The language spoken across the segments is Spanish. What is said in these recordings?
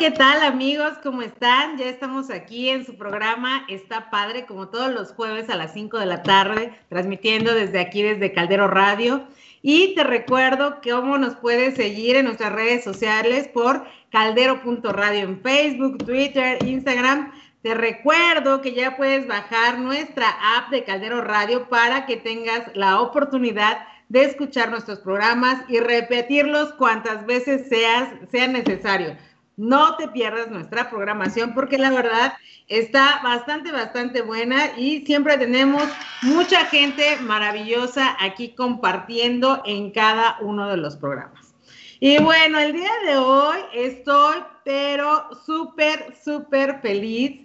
¿qué tal amigos? ¿Cómo están? Ya estamos aquí en su programa Está Padre, como todos los jueves a las 5 de la tarde, transmitiendo desde aquí, desde Caldero Radio. Y te recuerdo cómo nos puedes seguir en nuestras redes sociales por caldero.radio en Facebook, Twitter, Instagram. Te recuerdo que ya puedes bajar nuestra app de Caldero Radio para que tengas la oportunidad de escuchar nuestros programas y repetirlos cuantas veces seas, sea necesario. No te pierdas nuestra programación porque la verdad está bastante, bastante buena y siempre tenemos mucha gente maravillosa aquí compartiendo en cada uno de los programas. Y bueno, el día de hoy estoy, pero súper, súper feliz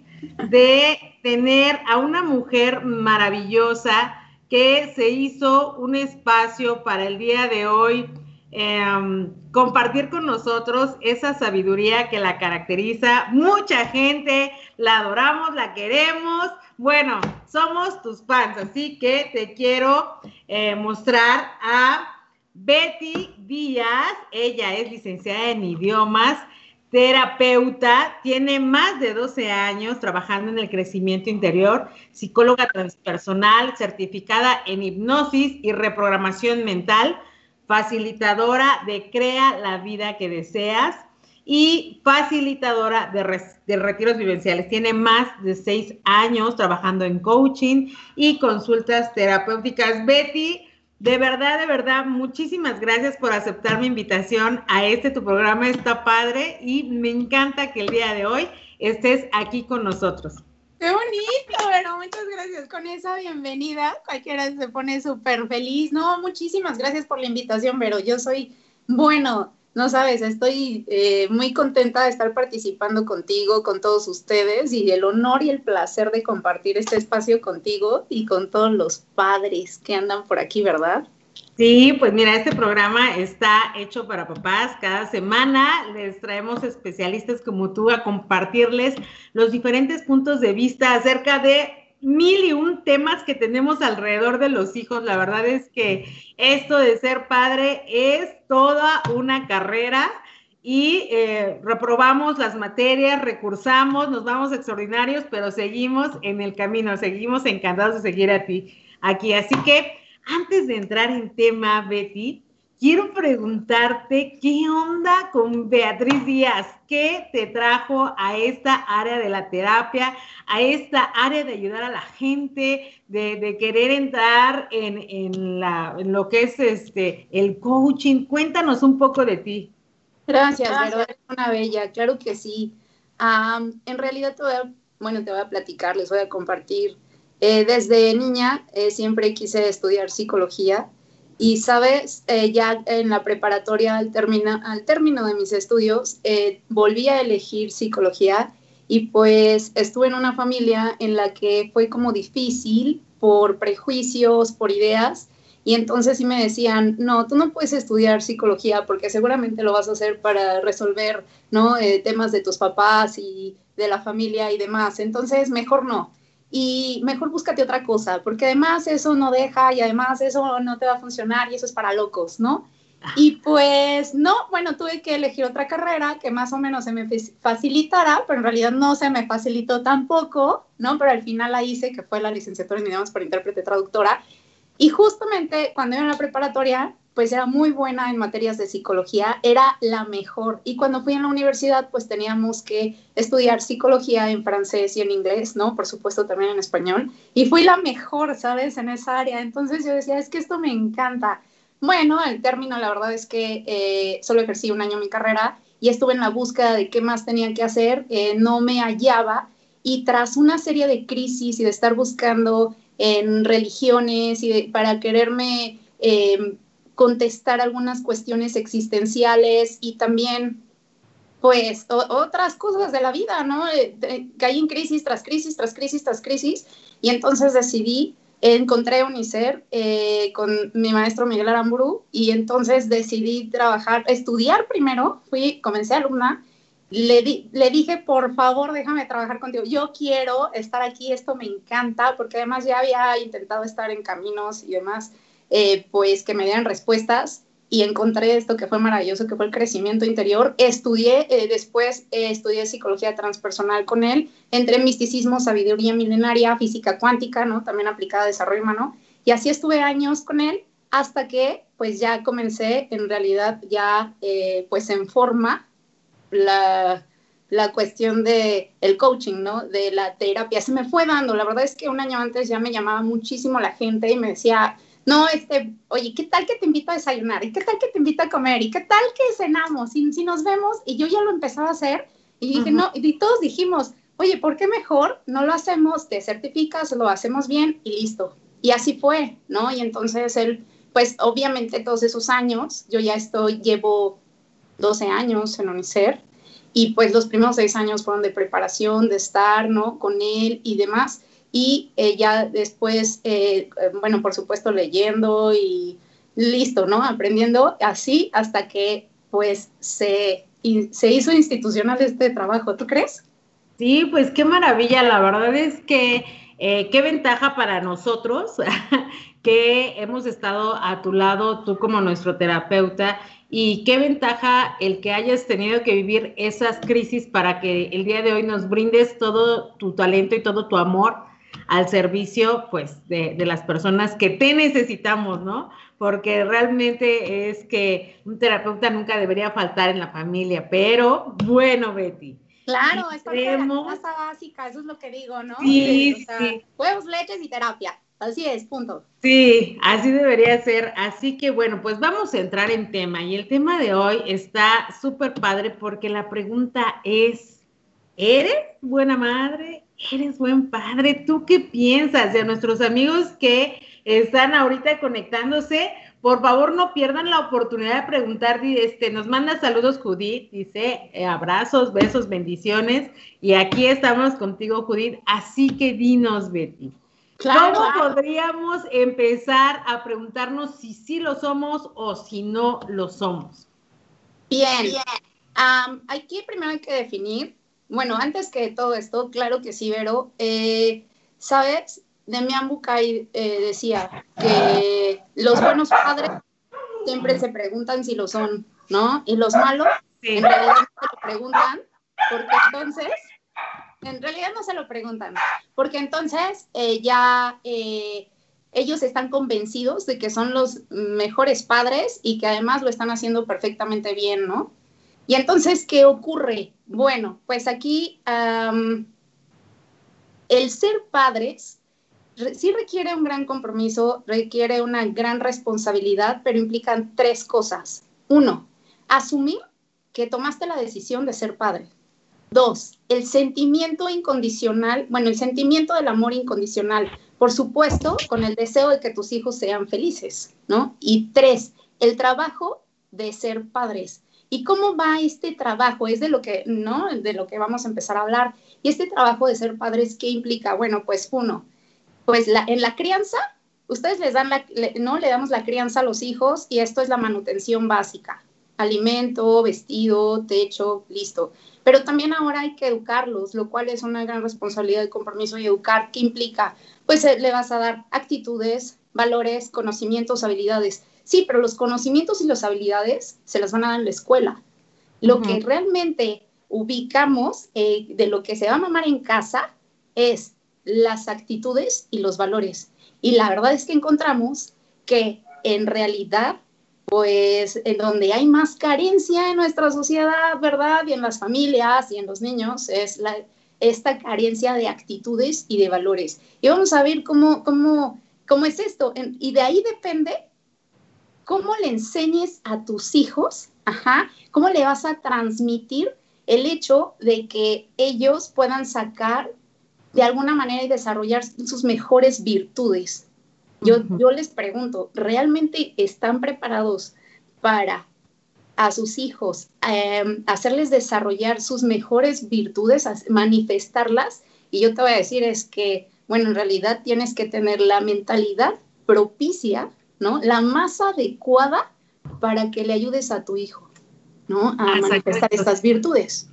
de tener a una mujer maravillosa que se hizo un espacio para el día de hoy Em, compartir con nosotros esa sabiduría que la caracteriza. Mucha gente la adoramos, la queremos. Bueno, somos tus fans, así que te quiero eh, mostrar a Betty Díaz. Ella es licenciada en idiomas, terapeuta, tiene más de 12 años trabajando en el crecimiento interior, psicóloga transpersonal, certificada en hipnosis y reprogramación mental facilitadora de Crea la vida que deseas y facilitadora de, de, retiros vivenciales. Tiene más de seis años trabajando en coaching y consultas terapéuticas. Betty, de verdad, de verdad, muchísimas gracias por aceptar mi invitación a este tu programa. Está padre y me encanta que el día de hoy estés aquí con nosotros. Qué bonito, pero muchas gracias con esa bienvenida. Cualquiera se pone súper feliz. No, muchísimas gracias por la invitación, pero yo soy, bueno, no sabes, estoy eh, muy contenta de estar participando contigo, con todos ustedes y el honor y el placer de compartir este espacio contigo y con todos los padres que andan por aquí, ¿verdad? Sí, pues mira, este programa está hecho para papás. Cada semana les traemos especialistas como tú a compartirles los diferentes puntos de vista acerca de mil y un temas que tenemos alrededor de los hijos. La verdad es que esto de ser padre es toda una carrera y eh, reprobamos las materias, recursamos, nos vamos extraordinarios, pero seguimos en el camino, seguimos encantados de seguir a ti aquí. Así que antes de entrar en tema, Betty, quiero preguntarte qué onda con Beatriz Díaz, qué te trajo a esta área de la terapia, a esta área de ayudar a la gente, de, querer entrar en, lo que es este el coaching. Cuéntanos un poco de ti. Gracias, Gracias. es una bella, claro que sí. en realidad bueno, te voy a platicar, les voy a compartir eh, desde niña eh, siempre quise estudiar psicología y, sabes, eh, ya en la preparatoria al, al término de mis estudios volví a elegir psicología y pues estuve en una familia en la que fue como difícil por prejuicios, por ideas. Y entonces sí me decían, no, tú no puedes estudiar psicología porque seguramente lo vas a hacer para resolver, ¿no? temas de tus papás y de la familia y demás. Entonces, mejor no y mejor búscate otra cosa, porque además eso no deja y además eso no te va a funcionar y eso es para locos, ¿no? Y pues no, bueno, tuve que elegir otra carrera que más o menos se me facilitara, pero en realidad no se me facilitó tampoco, ¿no? Pero al final la hice, que fue la licenciatura en idiomas para intérprete traductora. Y justamente cuando iba en la preparatoria, pues era muy buena en materias de psicología, era la mejor. Y cuando fui en la universidad, pues teníamos que estudiar psicología en francés y en inglés, ¿no? Por supuesto también en español. Y fui la mejor, ¿sabes? En esa área. Entonces yo decía, es que esto me encanta. Bueno, el término, la verdad es que eh, solo ejercí un año mi carrera y estuve en la búsqueda de qué más tenía que hacer, eh, no me hallaba. Y tras una serie de crisis y de estar buscando en religiones y para quererme... Eh, contestar algunas cuestiones existenciales y también pues otras cosas de la vida, ¿no? Eh, caí en crisis tras crisis, tras crisis, tras crisis, y entonces decidí, encontré UNICER eh, con mi maestro Miguel Aramburu, y entonces decidí trabajar, estudiar primero, fui, comencé alumna, le, le dije, por favor, déjame trabajar contigo, yo quiero estar aquí, esto me encanta, porque además ya había intentado estar en caminos y demás, eh, pues que me dieran respuestas. y encontré esto que fue maravilloso, que fue el crecimiento interior. Estudié, eh, después eh, estudié psicología transpersonal con él, entre misticismo, sabiduría milenaria, física cuántica, ¿no? También aplicada a desarrollo humano. Y así estuve años con él hasta que pues ya comencé en realidad ya pues en forma la, la cuestión de el coaching, ¿no? De la terapia. Se me fue dando. La verdad es que un año antes ya me llamaba muchísimo la gente y me decía, no, este, oye, ¿qué tal que te invito a desayunar? ¿Y qué tal que te invito a comer? ¿Y qué tal que cenamos? Y si nos vemos, y yo ya lo empezaba a hacer, y dije, no, y todos dijimos, oye, ¿por qué mejor no lo hacemos? Te certificas, lo hacemos bien y listo. Y así fue, ¿no? Y entonces él, pues obviamente todos esos años, yo ya estoy, llevo 12 años en UNICEF, y pues los primeros seis años fueron de preparación, de estar, ¿no? Con él y demás y eh, ya después, eh, bueno, por supuesto leyendo y listo, ¿no? Aprendiendo así hasta que pues se, se hizo institucional este trabajo, ¿tú crees? Sí, pues qué maravilla, la verdad es que eh, qué ventaja para nosotros que hemos estado a tu lado, tú como nuestro terapeuta, y qué ventaja el que hayas tenido que vivir esas crisis para que el día de hoy nos brindes todo tu talento y todo tu amor al servicio, pues, de, las personas que te necesitamos, ¿no? Porque realmente es que un terapeuta nunca debería faltar en la familia, pero bueno, Betty. Claro, es la casa básica, eso es lo que digo, ¿no? Sí, sí. Huevos, leches y terapia. Así es, punto. Sí, así debería ser. Así que bueno, pues vamos a entrar en tema. Y el tema de hoy está súper padre porque la pregunta es, ¿eres buena madre? Eres buen padre. ¿Tú qué piensas? de nuestros amigos que están ahorita conectándose, por favor no pierdan la oportunidad de preguntar. Este, nos manda saludos Judith, dice eh, abrazos, besos, bendiciones. Y aquí estamos contigo, Judith. Así que dinos, Betty. ¿Cómo podríamos empezar a preguntarnos si sí lo somos o si no lo somos? Bien. Bien. aquí primero hay que definir bueno, antes que todo esto, claro que sí, Vero. Eh, ¿Sabes? Demian Bucay eh, decía que los buenos padres siempre se preguntan si lo son, ¿no? Y los malos en realidad no se lo preguntan, porque entonces, en realidad no se lo preguntan, porque entonces eh, ya ellos están convencidos de que son los mejores padres y que además lo están haciendo perfectamente bien, ¿no? Y entonces, ¿qué ocurre? Bueno, pues aquí el ser padres sí requiere un gran compromiso, requiere una gran responsabilidad, pero implican tres cosas. Uno, asumir que tomaste la decisión de ser padre. Dos, el sentimiento incondicional, bueno, el sentimiento del amor incondicional, por supuesto, con el deseo de que tus hijos sean felices, ¿no? Y tres, el trabajo de ser padres. ¿Y cómo va este trabajo? Es de lo que, ¿no? De lo que vamos a empezar a hablar. Y este trabajo de ser padres, ¿qué implica? Bueno, pues uno, pues la, en la crianza, ustedes les dan la, ¿no? Le damos la crianza a los hijos y esto es la manutención básica. Alimento, vestido, techo, listo. Pero también ahora hay que educarlos, lo cual es una gran responsabilidad y compromiso y educar. ¿Qué implica? Pues eh, le vas a dar actitudes, valores, conocimientos, habilidades Sí, pero los conocimientos y las habilidades se las van a dar en la escuela. Lo que realmente ubicamos eh, de lo que se va a mamar en casa es las actitudes y los valores. Y la verdad es que encontramos que en realidad, pues en donde hay más carencia en nuestra sociedad, ¿verdad? Y en las familias y en los niños, es la, esta carencia de actitudes y de valores. Y vamos a ver cómo, cómo, cómo es esto. y de ahí depende cómo le enseñes a tus hijos, ajá, cómo le vas a transmitir el hecho de que ellos puedan sacar de alguna manera y desarrollar sus mejores virtudes. Yo, yo les pregunto, ¿realmente están preparados para a sus hijos em, hacerles desarrollar sus mejores virtudes, manifestarlas? Y yo te voy a decir es que, bueno, en realidad tienes que tener la mentalidad propicia ¿no? La más adecuada para que le ayudes a tu hijo, ¿no? A manifestar estas virtudes.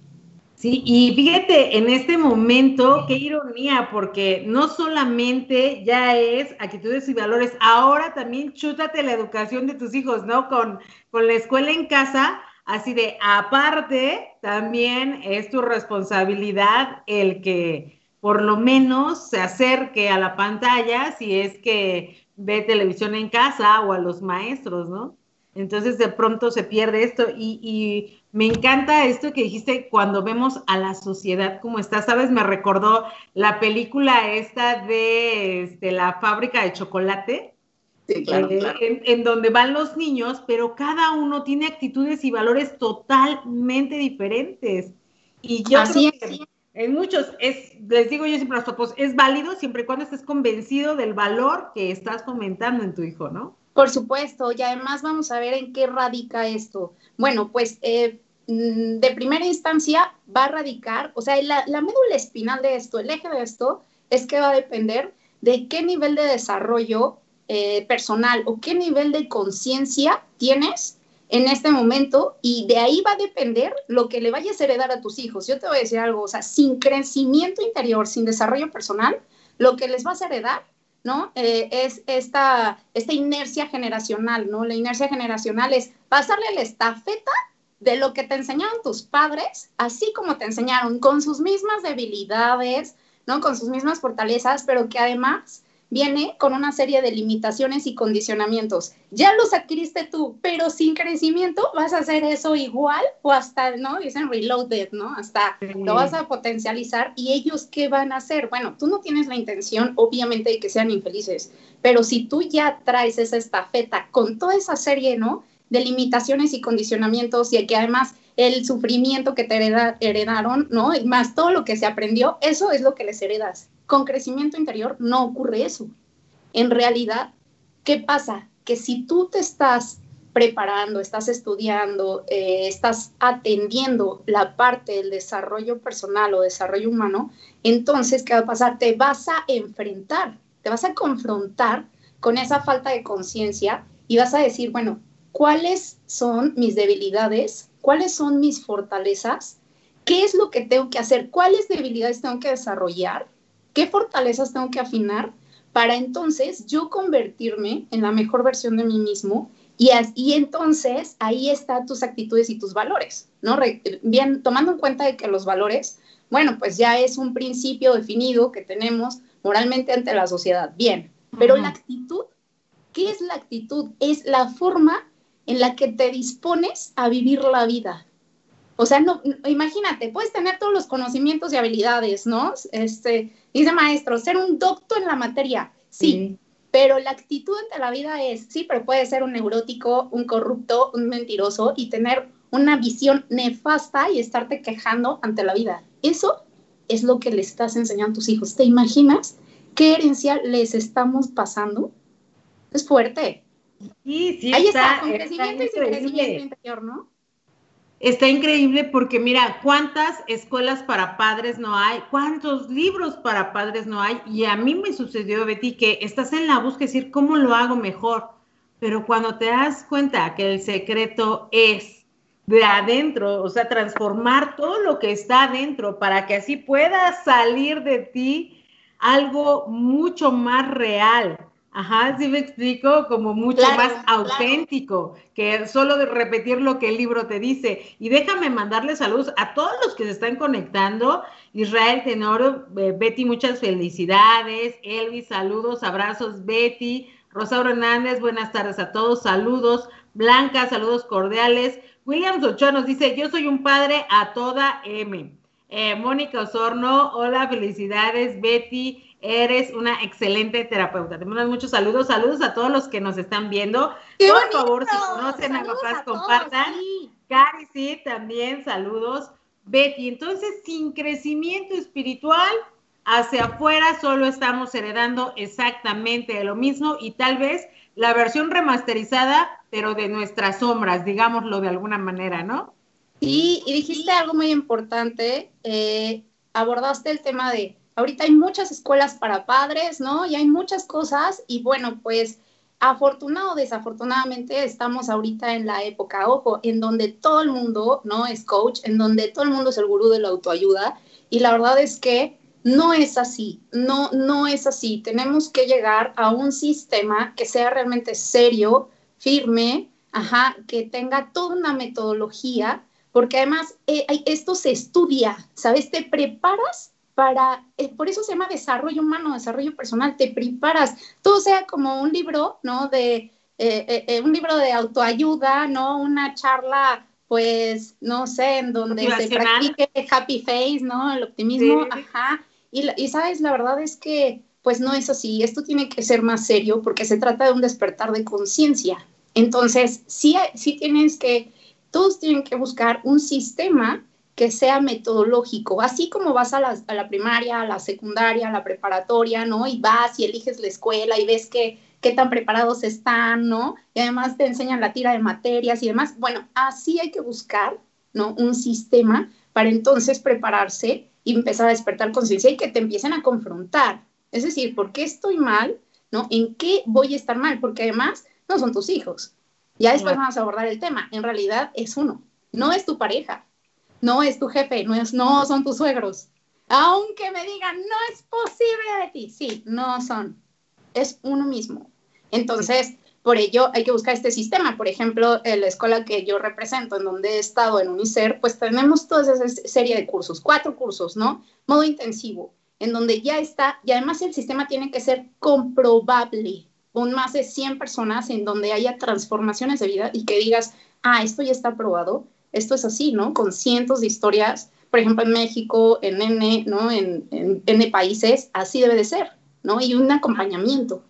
Sí, y fíjate, en este momento, qué ironía, porque no solamente ya es actitudes y valores, ahora también chútate la educación de tus hijos, ¿no? Con, con la escuela en casa, así de aparte, también es tu responsabilidad el que por lo menos se acerque a la pantalla si es que ve televisión en casa o a los maestros, ¿no? Entonces de pronto se pierde esto y, me encanta esto que dijiste cuando vemos a la sociedad como está, ¿sabes? Me recordó la película esta de este, la fábrica de chocolate. Sí, claro, eh, En, donde van los niños, pero cada uno tiene actitudes y valores totalmente diferentes. Y yo creo que en muchos, es, les digo yo siempre a los papás, es válido siempre y cuando estés convencido del valor que estás fomentando en tu hijo, ¿no? Por supuesto, y además vamos a ver en qué radica esto. Bueno, pues eh, mm, de primera instancia va a radicar, o sea, la, médula espinal de esto, el eje de esto, es que va a depender de qué nivel de desarrollo eh, personal o qué nivel de conciencia tienes en este momento y de ahí va a depender lo que le vayas a heredar a tus hijos. Yo te voy a decir algo, o sea, sin crecimiento interior, sin desarrollo personal, lo que les vas a heredar ¿no? Eh, es esta, esta inercia generacional, ¿no? La inercia generacional es pasarle la estafeta de lo que te enseñaron tus padres, así como te enseñaron, con sus mismas debilidades, ¿no? Con sus mismas fortalezas, pero que además viene con una serie de limitaciones y condicionamientos. Ya los adquiriste tú, pero sin crecimiento vas a hacer eso igual o hasta, ¿no? Dicen reloaded, ¿no? Hasta lo vas a potencializar y ellos qué van a hacer? Bueno, tú no tienes la intención, obviamente, de que sean infelices, pero si tú ya traes esa estafeta con toda esa serie, ¿no? De limitaciones y condicionamientos y que además el sufrimiento que te heredaron, ¿no? Y más todo lo que se aprendió, eso es lo que les heredas. Con crecimiento interior no ocurre eso. En realidad, ¿qué pasa? Que si tú te estás preparando, estás estudiando, eh, estás atendiendo la parte del desarrollo personal o desarrollo humano, entonces, ¿qué va a pasar? Te vas a enfrentar, te vas a confrontar con esa falta de conciencia y vas a decir, bueno, ¿cuáles son mis debilidades? ¿Cuáles son mis fortalezas? ¿Qué es lo que tengo que hacer? ¿Cuáles debilidades tengo que desarrollar? Qué fortalezas tengo que afinar para entonces yo convertirme en la mejor versión de mí mismo y, y entonces ahí están tus actitudes y tus valores, ¿no? bien, tomando en cuenta de que los valores, bueno, pues ya es un principio definido que tenemos moralmente ante la sociedad, bien, pero la actitud, ¿qué es la actitud? Es la forma en la que te dispones a vivir la vida, o sea, no, imagínate, puedes tener todos los conocimientos y habilidades, ¿no? Este, dice maestro, ser un doctor en la materia, sí, pero la actitud ante la vida es, sí, pero puede ser un neurótico, un corrupto, un mentiroso y tener una visión nefasta y estarte quejando ante la vida. Eso es lo que le estás enseñando a tus hijos. ¿Te imaginas qué herencia les estamos pasando? Es fuerte. Sí, sí, Ahí está, con crecimiento y sin crecimiento interior, ¿no? Está increíble porque mira, cuántas escuelas para padres no hay, cuántos libros para padres no hay. Y a mí me sucedió, Betty, que estás en la búsqueda de decir cómo lo hago mejor. Pero cuando te das cuenta que el secreto es de adentro, o sea, transformar todo lo que está adentro para que así pueda salir de ti algo mucho más real, Ajá, sí me explico, como mucho más auténtico que solo de repetir lo que el libro te dice. Y déjame mandarle saludos a todos los que se están conectando. Israel Tenoro, eh, Betty, muchas felicidades. Elvis, saludos, abrazos, Betty. Rosauro Hernández, buenas tardes a todos, saludos. Blanca, saludos cordiales. Williams Ochoa nos dice, yo soy un padre a toda M. Eh, Mónica Osorno, hola, felicidades, Betty. Eres una excelente terapeuta. Te mando muchos saludos. Saludos a todos los que nos están viendo. Por favor, si conocen a papás, compartan. Cari, sí, también saludos. Betty, entonces, sin crecimiento espiritual, hacia afuera solo estamos heredando exactamente lo mismo y tal vez la versión remasterizada, pero de nuestras sombras, digámoslo de alguna manera, ¿no? Sí, y dijiste algo muy importante. Eh, abordaste el tema de ahorita hay muchas escuelas para padres, ¿no? Y hay muchas cosas y bueno, pues afortunado o desafortunadamente estamos ahorita en la época, ojo, en donde todo el mundo, ¿no? Es coach, en donde todo el mundo es el gurú de la autoayuda y la verdad es que no es así, no, no es así. Tenemos que llegar a un sistema que sea realmente serio, firme, ajá, que tenga toda una metodología, porque además eh, esto se estudia, ¿sabes? Te preparas para, eh, por eso se llama desarrollo humano, desarrollo personal, te preparas, todo sea como un libro, ¿no? De, eh, un libro de autoayuda, ¿no? Una charla, pues, no sé, en donde se practique happy face, ¿no? El optimismo, ajá. Y, y, sabes, la verdad es que, pues, no es así, esto tiene que ser más serio porque se trata de un despertar de conciencia. Entonces, sí, sí tienes que, todos tienen que buscar un sistema que sea metodológico, así como vas a la, a la, primaria, a la secundaria, a la preparatoria, ¿no? Y vas y eliges la escuela y ves que, qué tan preparados están, ¿no? Y además te enseñan la tira de materias y demás. Bueno, así hay que buscar, ¿no? Un sistema para entonces prepararse y empezar a despertar conciencia y que te empiecen a confrontar. Es decir, ¿por qué estoy mal? ¿No? ¿En qué voy a estar mal? Porque además no son tus hijos. Ya después vamos a abordar el tema. En realidad es uno, no es tu pareja, no es tu jefe, no, es, no son tus suegros. Aunque me digan, no es posible de ti, sí, no son, es uno mismo. Entonces, por ello hay que buscar este sistema. Por ejemplo, en la escuela que yo represento, en donde he estado en UNICER, pues tenemos toda esa serie de cursos, cuatro cursos, ¿no? Modo intensivo, en donde ya está, y además el sistema tiene que ser comprobable con más de 100 personas en donde haya transformaciones de vida y que digas, ah, esto ya está probado, esto es así, ¿no? Con cientos de historias, por ejemplo, en México, en N, ¿no? En, en N países, así debe de ser, ¿no? Y un acompañamiento.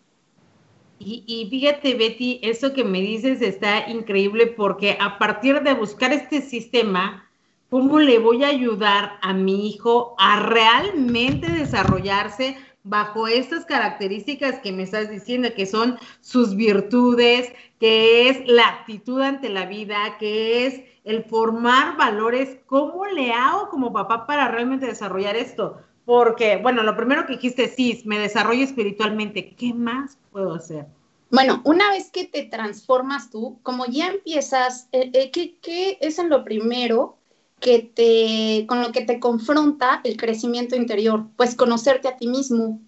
Y, y, fíjate, Betty, eso que me dices está increíble porque a partir de buscar este sistema, ¿cómo le voy a ayudar a mi hijo a realmente desarrollarse bajo estas características que me estás diciendo, que son sus virtudes, que es la actitud ante la vida, que es el formar valores, ¿cómo le hago como papá para realmente desarrollar esto? Porque, bueno, lo primero que dijiste, sí, me desarrollo espiritualmente, ¿qué más puedo hacer? Bueno, una vez que te transformas tú, como ya empiezas, eh, eh, ¿qué, ¿qué, es lo primero que te, con lo que te confronta el crecimiento interior, pues conocerte a ti mismo,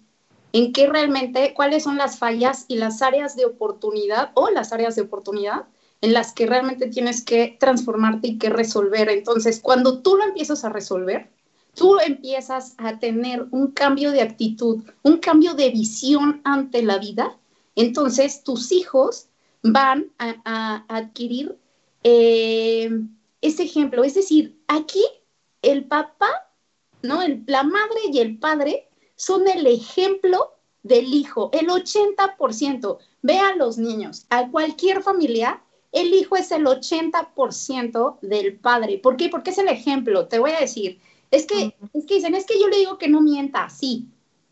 en qué realmente, cuáles son las fallas y las áreas de oportunidad o las áreas de oportunidad en las que realmente tienes que transformarte y que resolver. Entonces, cuando tú lo empiezas a resolver, tú empiezas a tener un cambio de actitud, un cambio de visión ante la vida, entonces tus hijos van a, adquirir eh, ese ejemplo. Es decir, aquí el papá, ¿no? La madre y el padre son el ejemplo del hijo, el 80%. Ve a los niños, a cualquier familia, el hijo es el 80% del padre. ¿Por qué? Porque es el ejemplo. Te voy a decir, es que, es que dicen, es que yo le digo que no mienta, sí,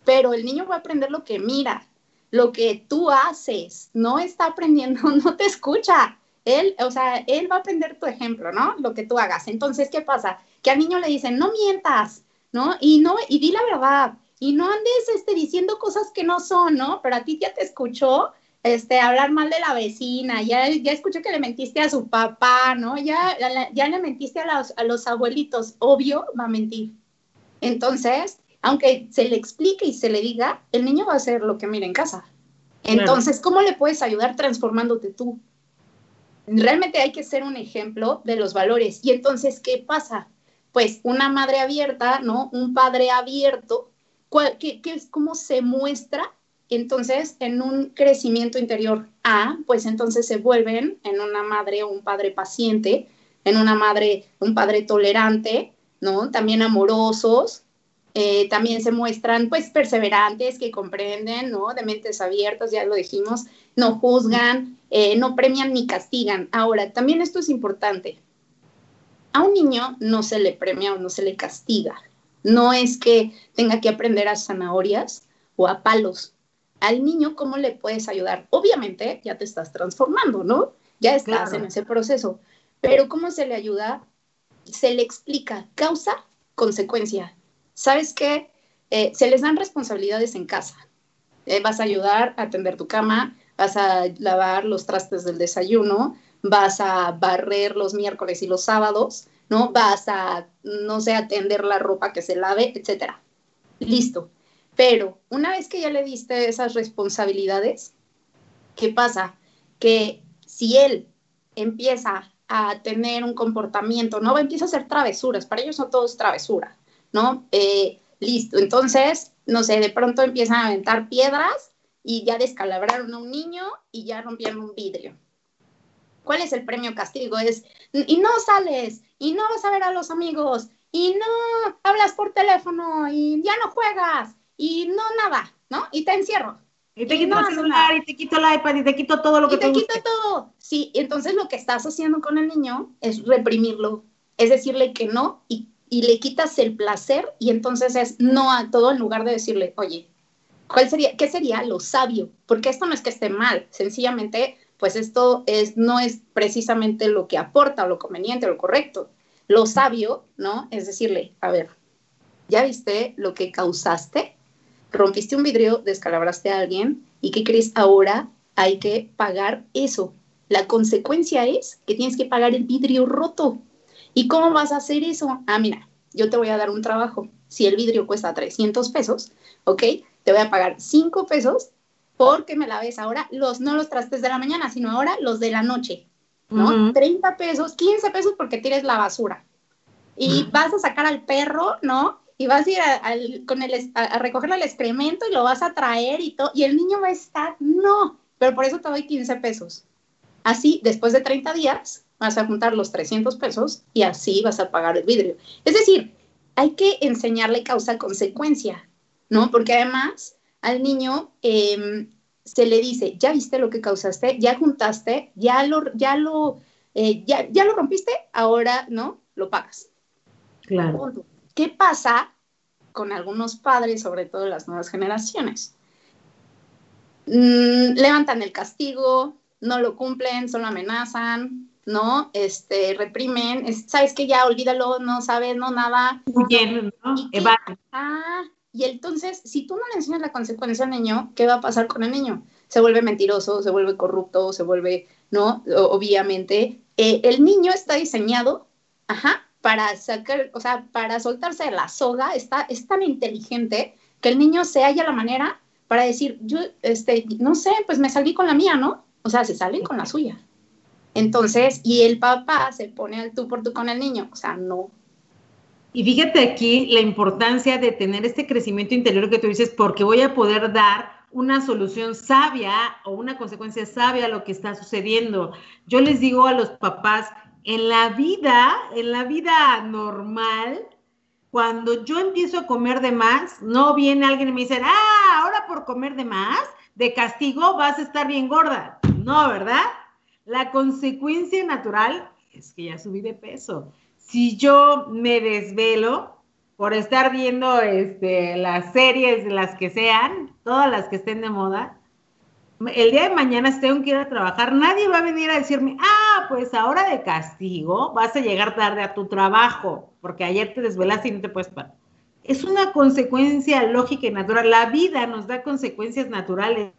pero el niño va a aprender lo que mira, lo que tú haces, no está aprendiendo, no te escucha. Él, o sea, él va a aprender tu ejemplo, ¿no? Lo que tú hagas. Entonces, ¿qué pasa? Que al niño le dicen, no mientas, ¿no? Y no, y di la verdad, y no andes este, diciendo cosas que no son, ¿no? Pero a ti ya te escuchó este, hablar mal de la vecina, ya, ya escuchó que le mentiste a su papá, ¿no? Ya, ya le mentiste a los, a los abuelitos, obvio, va a mentir. Entonces, aunque se le explique y se le diga, el niño va a hacer lo que mira en casa. Entonces, ¿cómo le puedes ayudar transformándote tú? realmente hay que ser un ejemplo de los valores. Y entonces, ¿qué pasa? Pues una madre abierta, ¿no? Un padre abierto, ¿qué, es cómo se muestra? Entonces, en un crecimiento interior A, pues entonces se vuelven en una madre o un padre paciente, en una madre, un padre tolerante, ¿no? También amorosos, eh, también se muestran pues perseverantes que comprenden, ¿no? De mentes abiertas, ya lo dijimos, no juzgan, eh, no premian ni castigan. Ahora, también esto es importante. A un niño no se le premia o no se le castiga. No es que tenga que aprender a zanahorias o a palos. Al niño, ¿cómo le puedes ayudar? Obviamente ya te estás transformando, ¿no? Ya estás en ese proceso. Pero ¿cómo se le ayuda? Se le explica causa, consecuencia ¿sabes qué? Eh, se les dan responsabilidades en casa. Eh, vas a ayudar a atender tu cama, vas a lavar los trastes del desayuno, vas a barrer los miércoles y los sábados, ¿no? Vas a, no sé, atender la ropa que se lave, etcétera. Listo. Pero una vez que ya le diste esas responsabilidades, ¿qué pasa? Que si él empieza a tener un comportamiento, ¿no? Empieza a hacer travesuras, para ellos no todo es travesura, ¿no? Eh, listo, entonces, no sé, de pronto empiezan a aventar piedras y ya descalabraron a un niño y ya rompieron un vidrio. ¿Cuál es el premio castigo? Es, y no sales, y no vas a ver a los amigos, y no hablas por teléfono, y ya no juegas, y no nada, ¿no? Y te encierro. Y te quito el celular, y te quito el iPad, y te quito todo lo que y te, te quito todo. Sí, entonces lo que estás haciendo con el niño es reprimirlo, es decirle que no, y, y le quitas el placer, y entonces es no a todo en lugar de decirle, oye, ¿cuál sería, qué sería lo sabio? Porque esto no es que esté mal, sencillamente, pues esto es, no es precisamente lo que aporta, lo conveniente, lo correcto. Lo sabio, ¿no? Es decirle, a ver, ¿ya viste lo que causaste? Rompiste un vidrio, descalabraste a alguien y ¿qué crees? Ahora hay que pagar eso. La consecuencia es que tienes que pagar el vidrio roto. ¿Y cómo vas a hacer eso? Ah, mira, yo te voy a dar un trabajo. Si el vidrio cuesta 300 pesos, ¿ok? Te voy a pagar 5 pesos porque me laves ahora los, no los trastes de la mañana, sino ahora los de la noche, ¿no? 30 pesos, 15 pesos porque tires la basura. Y vas a sacar al perro, ¿no? Y vas a ir a, con el, a, recoger el excremento y lo vas a traer y todo, y el niño va a estar, no, pero por eso te doy 15 pesos. Así, después de 30 días, vas a juntar los 300 pesos y así vas a pagar el vidrio. Es decir, hay que enseñarle causa-consecuencia, ¿no? Porque además al niño em, se le dice, ya viste lo que causaste, ya juntaste, ya lo, ya lo, eh, ya, ya lo rompiste, ahora, ¿no? Lo pagas. Claro. ¿Qué pasa con algunos padres, sobre todo las nuevas generaciones? Mm, levantan el castigo, no lo cumplen, solo amenazan, ¿no? Este, reprimen, sabes que ya olvídalo, no sabes, no nada. Bien, ¿no? ¿Y, ah, y entonces, si tú no le enseñas la consecuencia al niño, ¿qué va a pasar con el niño? Se vuelve mentiroso, se vuelve corrupto, se vuelve, ¿no? Obviamente, eh, el niño está diseñado, ajá, para sacar, o sea, para soltarse de la soga, está, es tan inteligente que el niño se halla la manera para decir, yo, este, no sé, pues me salí con la mía, ¿no? O sea, se salen con la suya. Entonces, y el papá se pone al tú por tú con el niño, o sea, no. Y fíjate aquí la importancia de tener este crecimiento interior que tú dices, porque voy a poder dar una solución sabia o una consecuencia sabia a lo que está sucediendo. Yo les digo a los papás, en la vida, en la vida normal, cuando yo empiezo a comer de más, no viene alguien y me dice, ah, ahora por comer de más, de castigo vas a estar bien gorda. No, ¿verdad? La consecuencia natural es que ya subí de peso. Si yo me desvelo por estar viendo este, las series, las que sean, todas las que estén de moda, el día de mañana tengo que ir a trabajar, nadie va a venir a decirme, ah, pues ahora de castigo vas a llegar tarde a tu trabajo, porque ayer te desvelaste y no te puedes parar. Es una consecuencia lógica y natural. La vida nos da consecuencias naturales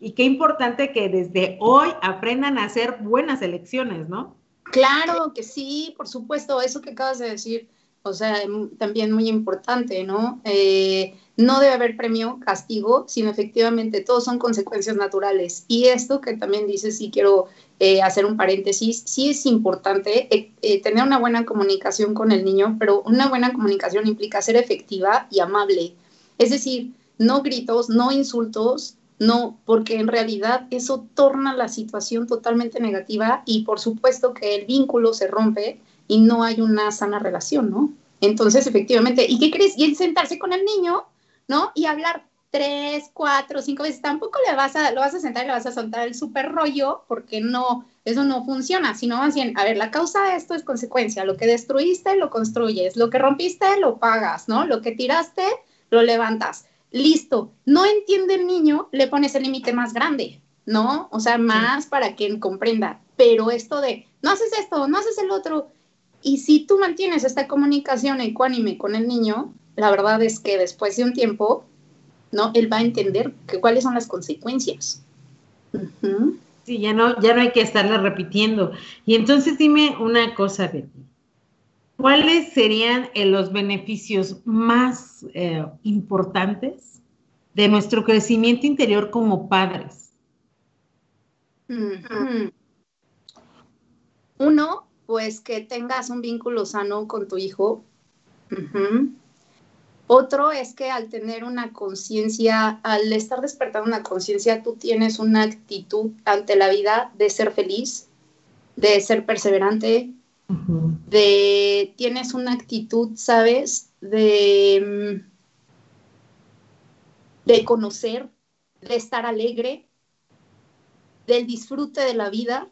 y qué importante que desde hoy aprendan a hacer buenas elecciones, ¿no? Claro que sí, por supuesto, eso que acabas de decir, o sea, también muy importante, ¿no? Eh, no debe haber premio, castigo, sino efectivamente todos son consecuencias naturales. Y esto que también dices, sí quiero eh, hacer un paréntesis, sí es importante eh, eh, tener una buena comunicación con el niño, pero una buena comunicación implica ser efectiva y amable. Es decir, no gritos, no insultos, no, porque en realidad eso torna la situación totalmente negativa y por supuesto que el vínculo se rompe y no hay una sana relación, ¿no? Entonces, efectivamente, ¿y qué crees? Y el sentarse con el niño ¿no? Y hablar tres, cuatro, cinco veces, tampoco le vas a, lo vas a sentar y le vas a soltar el súper rollo, porque no, eso no funciona, sino más bien, a ver, la causa de esto es consecuencia, lo que destruiste, lo construyes, lo que rompiste, lo pagas, ¿no? Lo que tiraste, lo levantas. Listo, no entiende el niño, le pones el límite más grande, ¿no? O sea, más para que comprenda. Pero esto de, no haces esto, no haces el otro, y si tú mantienes esta comunicación ecuánime con el niño, la verdad es que después de un tiempo, ¿no? Él va a entender que, cuáles son las consecuencias, Sí, ya no, ya no hay que estarle repitiendo. Y entonces dime una cosa de ti. ¿Cuáles serían eh, los beneficios más eh, importantes de nuestro crecimiento interior como padres? Uno, pues que tengas un vínculo sano con tu hijo. Otro es que al tener una conciencia, al estar despertando una conciencia, tú tienes una actitud ante la vida de ser feliz, de ser perseverante, de tienes una actitud, ¿sabes? De, de conocer, de estar alegre, del disfrute de la vida.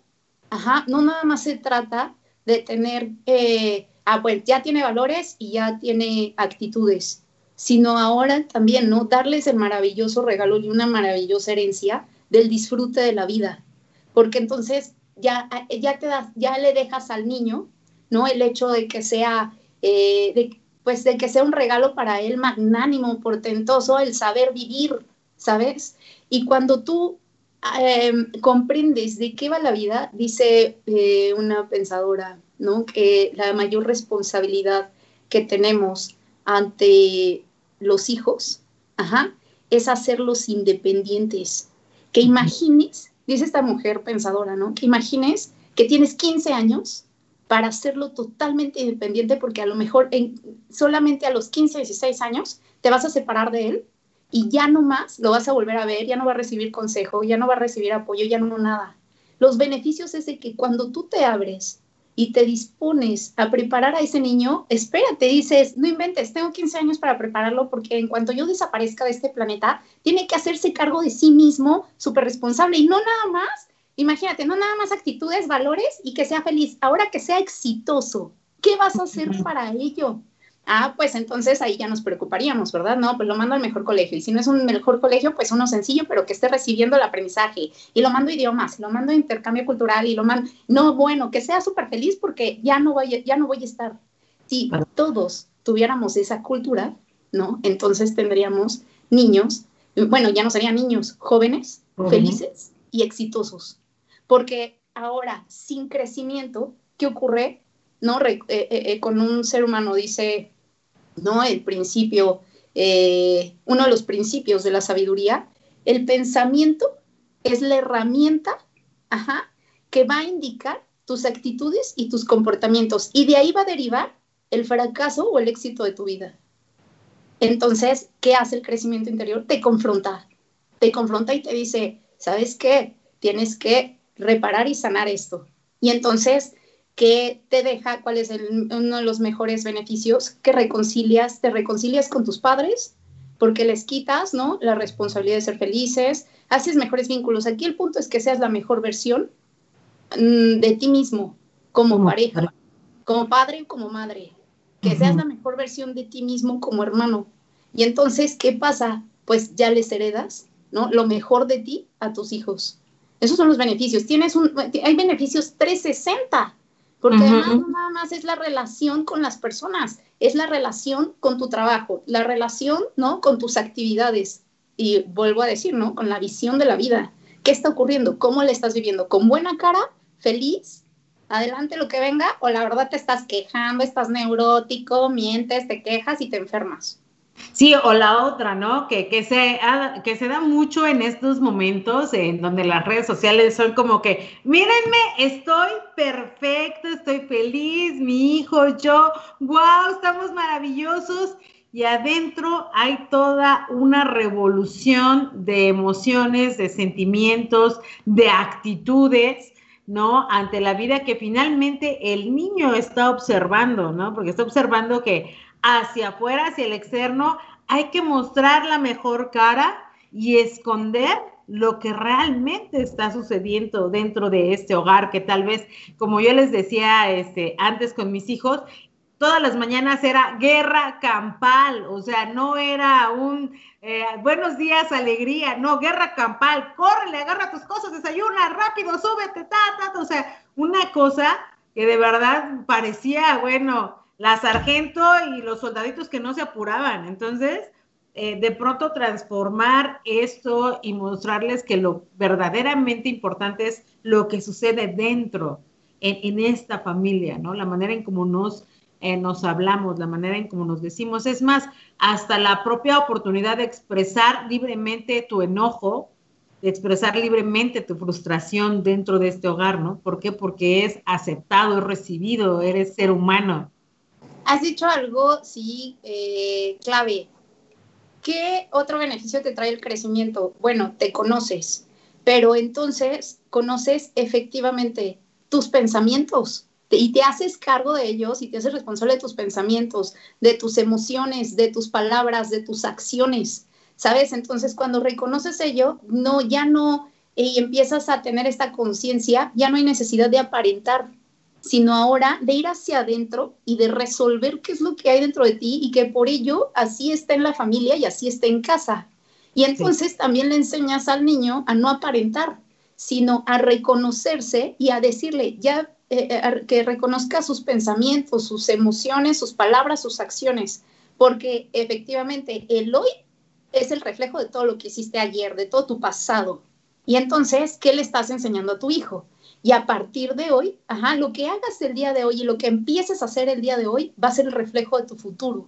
Ajá, no nada más se trata de tener, eh, ah, pues ya tiene valores y ya tiene actitudes sino ahora también, ¿no? Darles el maravilloso regalo y una maravillosa herencia del disfrute de la vida. Porque entonces ya, ya, te das, ya le dejas al niño, ¿no? El hecho de que sea, eh, pues de que sea un regalo para él magnánimo, portentoso, el saber vivir, ¿sabes? Y cuando tú em, comprendes de qué va la vida, dice eh, una pensadora, ¿no? Que la mayor responsabilidad que tenemos ante los hijos, ajá, es hacerlos independientes. Que imagines, dice esta mujer pensadora, ¿no? Que imagines que tienes 15 años para hacerlo totalmente independiente porque a lo mejor en, solamente a los 15, 16 años te vas a separar de él y ya no más lo vas a volver a ver, ya no va a recibir consejo, ya no va a recibir apoyo, ya no nada. Los beneficios es de que cuando tú te abres y te dispones a preparar a ese niño, espérate, dices, no inventes, tengo 15 años para prepararlo porque en cuanto yo desaparezca de este planeta, tiene que hacerse cargo de sí mismo, súper responsable y no nada más, imagínate, no nada más actitudes, valores y que sea feliz, ahora que sea exitoso, ¿qué vas a hacer para ello? Ah, pues entonces ahí ya nos preocuparíamos, ¿verdad? No, pues lo mando al mejor colegio. Y si no es un mejor colegio, pues uno sencillo, pero que esté recibiendo el aprendizaje. Y lo mando idiomas, lo mando intercambio cultural y lo mando... No, bueno, que sea súper feliz porque ya no, voy, ya no voy a estar. Si todos tuviéramos esa cultura, ¿no? Entonces tendríamos niños, bueno, ya no serían niños, jóvenes, felices y exitosos. Porque ahora, sin crecimiento, ¿qué ocurre? ¿no? Eh, eh, eh, con un ser humano, dice ¿no? El principio, eh, uno de los principios de la sabiduría, el pensamiento es la herramienta, ajá, que va a indicar tus actitudes y tus comportamientos y de ahí va a derivar el fracaso o el éxito de tu vida. Entonces, ¿qué hace el crecimiento interior? Te confronta, te confronta y te dice, ¿sabes qué? Tienes que reparar y sanar esto. Y entonces que te deja, cuál es uno de los mejores beneficios, que reconcilias, te reconcilias con tus padres, porque les quitas, ¿no? La responsabilidad de ser felices, haces mejores vínculos. Aquí el punto es que seas la mejor versión mm, de ti mismo, como pareja, como padre o como madre, que seas la mejor versión de ti mismo como hermano. Y entonces, ¿qué pasa? Pues ya les heredas, ¿no? Lo mejor de ti a tus hijos. Esos son los beneficios. Tienes un, hay beneficios 360 porque además no nada más es la relación con las personas, es la relación con tu trabajo, la relación, ¿no? Con tus actividades. Y vuelvo a decir, ¿no? Con la visión de la vida. ¿Qué está ocurriendo? ¿Cómo le estás viviendo? ¿Con buena cara? ¿Feliz? Adelante lo que venga, o la verdad te estás quejando, estás neurótico, mientes, te quejas y te enfermas. Sí, o la otra, ¿no? Que, que, se, que se da mucho en estos momentos en donde las redes sociales son como que, mírenme, estoy perfecto, estoy feliz, mi hijo, yo, wow, estamos maravillosos. Y adentro hay toda una revolución de emociones, de sentimientos, de actitudes, ¿no? Ante la vida que finalmente el niño está observando, ¿no? Porque está observando que hacia afuera, hacia el externo, hay que mostrar la mejor cara y esconder lo que realmente está sucediendo dentro de este hogar, que tal vez, como yo les decía este, antes con mis hijos, todas las mañanas era guerra campal, o sea, no era un eh, buenos días, alegría, no, guerra campal, córrele, agarra tus cosas, desayuna, rápido, súbete, ta, ta, o sea, una cosa que de verdad parecía, bueno, la sargento y los soldaditos que no se apuraban. Entonces, eh, de pronto transformar esto y mostrarles que lo verdaderamente importante es lo que sucede dentro, en, esta familia, ¿no? La manera en cómo nos, eh, nos hablamos, la manera en cómo nos decimos. Es más, hasta la propia oportunidad de expresar libremente tu enojo, de expresar libremente tu frustración dentro de este hogar, ¿no? ¿Por qué? Porque es aceptado, es recibido, eres ser humano. Has dicho algo, sí, eh, clave. ¿Qué otro beneficio te trae el crecimiento? Bueno, te conoces, pero entonces conoces efectivamente tus pensamientos y te haces cargo de ellos y te haces responsable de tus pensamientos, de tus emociones, de tus palabras, de tus acciones. ¿Sabes? Entonces, cuando reconoces ello, no, ya no, y empiezas a tener esta conciencia, ya no hay necesidad de aparentar, sino ahora de ir hacia adentro y de resolver qué es lo que hay dentro de ti y que por ello así está en la familia y así está en casa. Y entonces también le enseñas al niño a no aparentar, sino a reconocerse y a decirle, ya eh, eh, que reconozca sus pensamientos, sus emociones, sus palabras, sus acciones, porque efectivamente el hoy es el reflejo de todo lo que hiciste ayer, de todo tu pasado. Y entonces, ¿qué le estás enseñando a tu hijo? Y a partir de hoy, ajá, lo que hagas el día de hoy y lo que empieces a hacer el día de hoy va a ser el reflejo de tu futuro.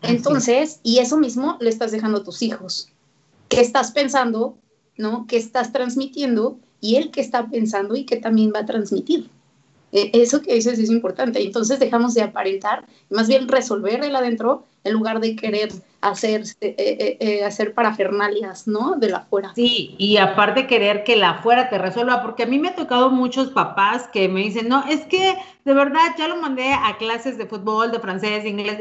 Entonces, y eso mismo le estás dejando a tus hijos. ¿Qué estás pensando? ¿No? ¿Qué estás transmitiendo? Y él que está pensando y que también va a transmitir. E, eso que dices es importante. Entonces dejamos de aparentar, más bien resolver el adentro en lugar de querer hacer, eh, eh, eh, hacer parafernalias, ¿no? De la afuera. Sí, y aparte querer que la afuera te resuelva, porque a mí me ha tocado muchos papás que me dicen, no, es que de verdad ya lo mandé a clases de fútbol, de francés, de inglés,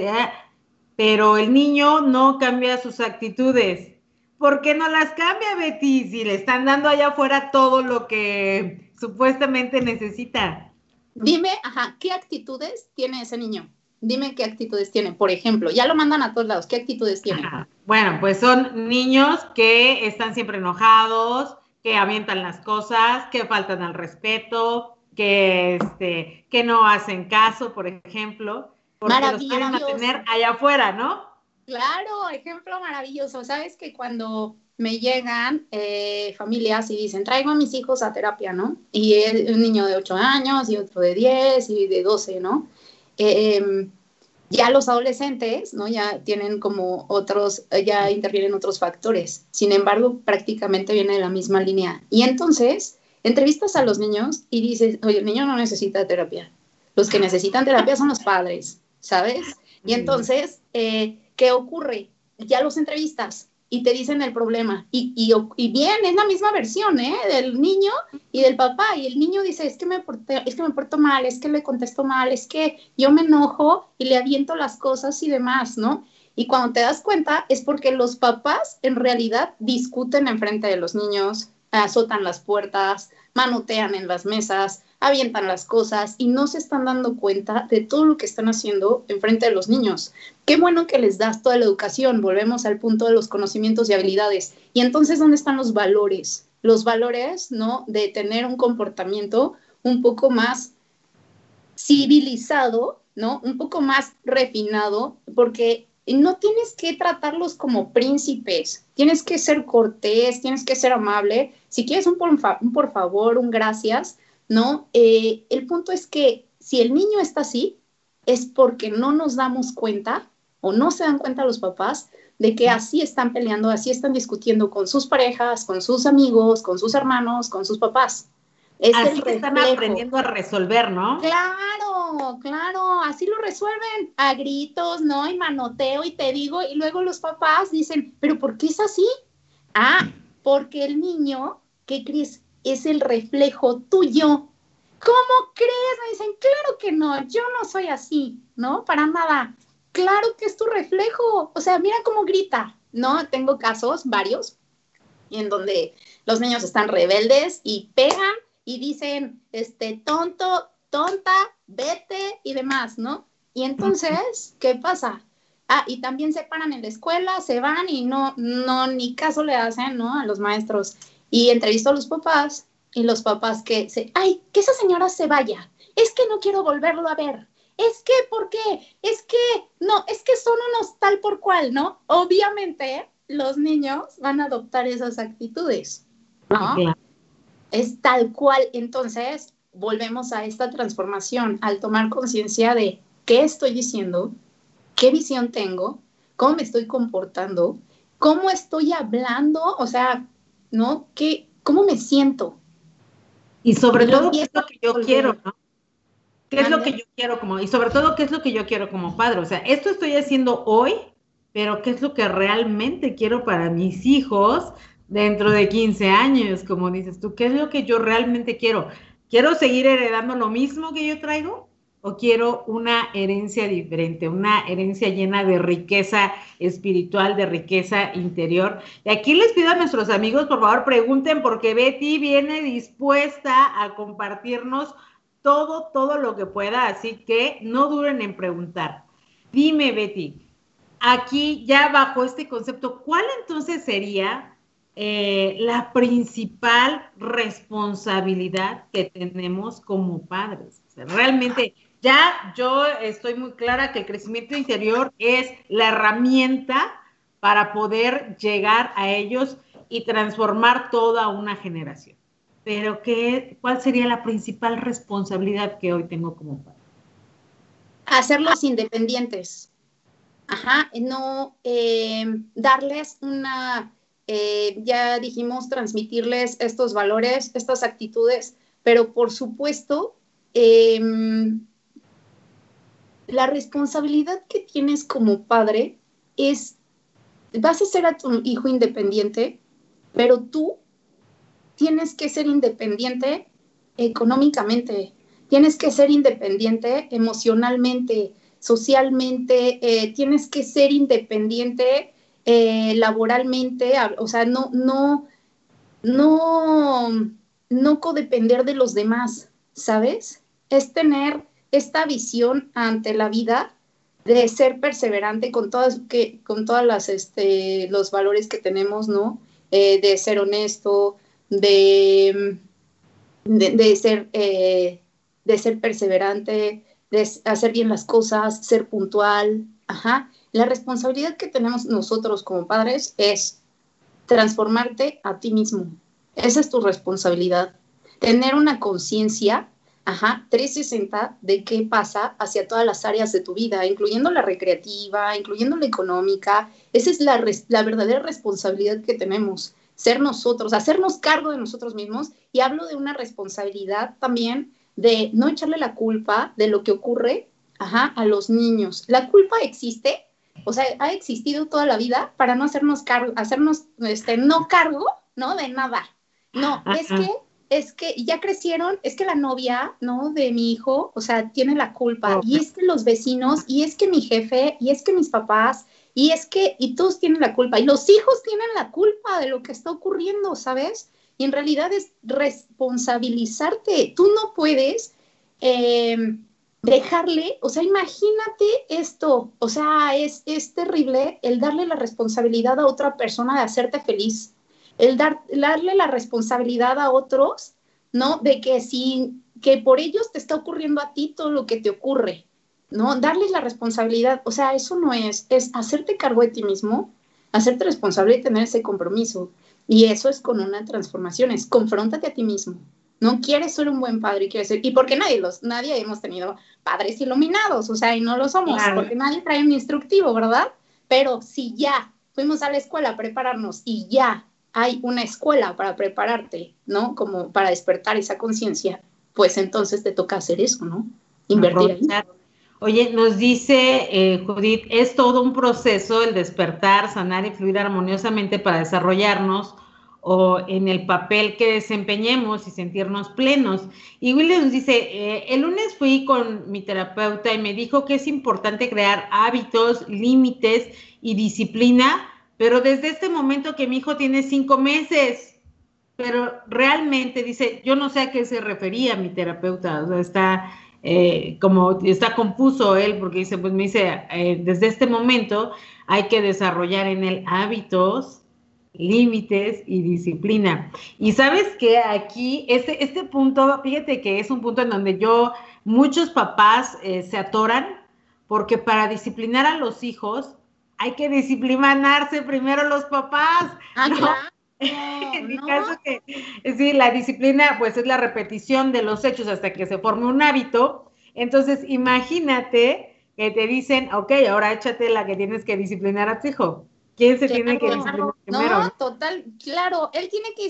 pero el niño no cambia sus actitudes. ¿Por qué no las cambia, Betty? Si le están dando allá afuera todo lo que supuestamente necesita. Dime, ajá, ¿qué actitudes tiene ese niño? Dime qué actitudes tiene. Por ejemplo, ya lo mandan a todos lados. ¿Qué actitudes tiene? Bueno, pues son niños que están siempre enojados, que avientan las cosas, que faltan al respeto, que, este, que no hacen caso, por ejemplo, porque los quieren mantener allá afuera, ¿no? Claro, ejemplo maravilloso. Sabes que cuando me llegan eh, familias y dicen, traigo a mis hijos a terapia, ¿no? Y es un niño de 8 años y otro de 10 y de 12, ¿no? Em, ya los adolescentes, ¿no? Ya tienen como otros, ya intervienen otros factores. Sin embargo, prácticamente viene de la misma línea. Y entonces, entrevistas a los niños y dices, oye, el niño no necesita terapia. Los que necesitan terapia son los padres, ¿sabes? Y entonces, eh, ¿qué ocurre? Ya los entrevistas, y te dicen el problema. Y, y, bien, es la misma versión, ¿eh? Del niño y del papá. Y el niño dice, es que, me es que me porto mal, es que le contesto mal, es que yo me enojo y le aviento las cosas y demás, ¿no? Y cuando te das cuenta es porque los papás en realidad discuten en frente de los niños, azotan las puertas, manotean en las mesas, avientan las cosas y no se están dando cuenta de todo lo que están haciendo en frente de los niños. Qué bueno que les das toda la educación, volvemos al punto de los conocimientos y habilidades. Y entonces, ¿dónde están los valores? Los valores, ¿no? De tener un comportamiento un poco más civilizado, ¿no? Un poco más refinado, porque no tienes que tratarlos como príncipes, tienes que ser cortés, tienes que ser amable. Si quieres un por, favor, un gracias, ¿no? Eh, el punto es que si el niño está así, es porque no nos damos cuenta o no se dan cuenta los papás de que así están peleando, así están discutiendo con sus parejas, con sus amigos, con sus hermanos, con sus papás. así que están aprendiendo a resolver, ¿no? Claro, claro, así lo resuelven a gritos, ¿no? Y manoteo y te digo, y luego los papás dicen, pero ¿por qué es así? Ah, porque el niño, ¿qué crees? es el reflejo tuyo. ¿Cómo crees? Me dicen, claro que no, yo no soy así, ¿no? Para nada. Claro que es tu reflejo. O sea, mira cómo grita, ¿no? Tengo casos, varios, en donde los niños están rebeldes y pegan y dicen, este, tonto, tonta, vete y demás, ¿no? Y entonces, ¿qué pasa? Ah, y también se paran en la escuela, se van y no, no, ni caso le hacen, ¿no? A los maestros. Y entrevistó a los papás y los papás que se, ay, que esa señora se vaya, es que no quiero volverlo a ver, es que, ¿por qué? Es que, no, es que son unos tal por cual, ¿no? Obviamente los niños van a adoptar esas actitudes, ¿no? Es tal cual. Entonces, volvemos a esta transformación al tomar conciencia de qué estoy diciendo, qué visión tengo, cómo me estoy comportando, cómo estoy hablando, o sea, ¿no? ¿Qué, ¿Cómo me siento? Y sobre todo, ¿qué es lo que yo quiero, no? ¿Qué es lo que yo quiero como, y sobre todo, qué es lo que yo quiero como padre? O sea, esto estoy haciendo hoy, pero ¿qué es lo que realmente quiero para mis hijos dentro de 15 años? Como dices tú, ¿qué es lo que yo realmente quiero? ¿Quiero seguir heredando lo mismo que yo traigo? ¿O quiero una herencia diferente, una herencia llena de riqueza espiritual, de riqueza interior? Y aquí les pido a nuestros amigos, por favor, pregunten, porque Betty viene dispuesta a compartirnos todo, todo lo que pueda, así que no duren en preguntar. Dime, Betty, aquí ya bajo este concepto, ¿cuál entonces sería eh, la principal responsabilidad que tenemos como padres. realmente ya yo estoy muy clara que el crecimiento interior es la herramienta para poder llegar a ellos y transformar toda una generación. Pero ¿qué, ¿cuál sería la principal responsabilidad que hoy tengo como padre? Hacerlos independientes. Ajá, no eh, darles una eh, ya dijimos transmitirles estos valores, estas actitudes, pero por supuesto, em, la responsabilidad que tienes como padre es, vas a ser a tu hijo independiente, pero tú tienes que ser independiente económicamente, tienes que ser independiente emocionalmente, socialmente, eh, tienes que ser independiente eh, laboralmente, o sea, no, no, no, no codepender de los demás, ¿sabes? Es tener esta visión ante la vida de ser perseverante con todas, que, con todas las, este, los valores que tenemos, ¿no? Eh, de ser honesto, de, de, ser, eh, de ser perseverante, de hacer bien las cosas, ser puntual, ajá. La responsabilidad que tenemos nosotros como padres es transformarte a ti mismo. Esa es tu responsabilidad. Tener una conciencia, ajá, 360 de qué pasa hacia todas las áreas de tu vida, incluyendo la recreativa, incluyendo la económica. Esa es la, la verdadera responsabilidad que tenemos. Ser nosotros, hacernos cargo de nosotros mismos. Y hablo de una responsabilidad también de no echarle la culpa de lo que ocurre ajá, a los niños. La culpa existe o sea, ha existido toda la vida para no hacernos cargo, hacernos, este, no cargo, ¿no? De nada. No, es que, es que ya crecieron, es que la novia, ¿no? De mi hijo, o sea, tiene la culpa, y es que los vecinos, y es que mi jefe, y es que mis papás, y es que, y todos tienen la culpa, y los hijos tienen la culpa de lo que está ocurriendo, ¿sabes? Y en realidad es responsabilizarte. Tú no puedes eh, dejarle, o sea, imagínate esto, o sea, es, es terrible el darle la responsabilidad a otra persona de hacerte feliz, el dar, darle la responsabilidad a otros, ¿no? De que si, que por ellos te está ocurriendo a ti todo lo que te ocurre, ¿no? Darles la responsabilidad, o sea, eso no es, es hacerte cargo de ti mismo, hacerte responsable y tener ese compromiso. Y eso es con una transformación, es confróntate a ti mismo, no quieres ser un buen padre, quieres ser, y porque nadie los, nadie hemos tenido padres iluminados, o sea, y no lo somos, porque nadie trae un instructivo, ¿verdad? Pero si ya fuimos a la escuela a prepararnos y ya hay una escuela para prepararte, ¿no? Como para despertar esa conciencia, pues entonces te toca hacer eso, ¿no? Invertir ahí. Oye, nos dice eh, Judith, es todo un proceso el despertar, sanar y fluir armoniosamente para desarrollarnos o en el papel que desempeñemos y sentirnos plenos. Y Williams dice, eh, el lunes fui con mi terapeuta y me dijo que es importante crear hábitos, límites y disciplina, pero desde este momento que mi hijo tiene cinco meses, pero realmente dice, yo no sé a qué se refería mi terapeuta, o sea, está eh, como, está confuso él, porque dice, pues me dice, eh, desde este momento hay que desarrollar en él hábitos, límites y disciplina. Y sabes que aquí, este, este punto, fíjate que es un punto en donde yo, muchos papás eh, se atoran porque para disciplinar a los hijos hay que disciplinarse primero los papás. Ah, ¿no? en mi caso que sí, la disciplina pues es la repetición de los hechos hasta que se forme un hábito. Entonces, imagínate que te dicen, ok, ahora échate la que tienes que disciplinar a tu hijo. ¿Quién se tiene que disciplinar primero? No, total, claro, él tiene que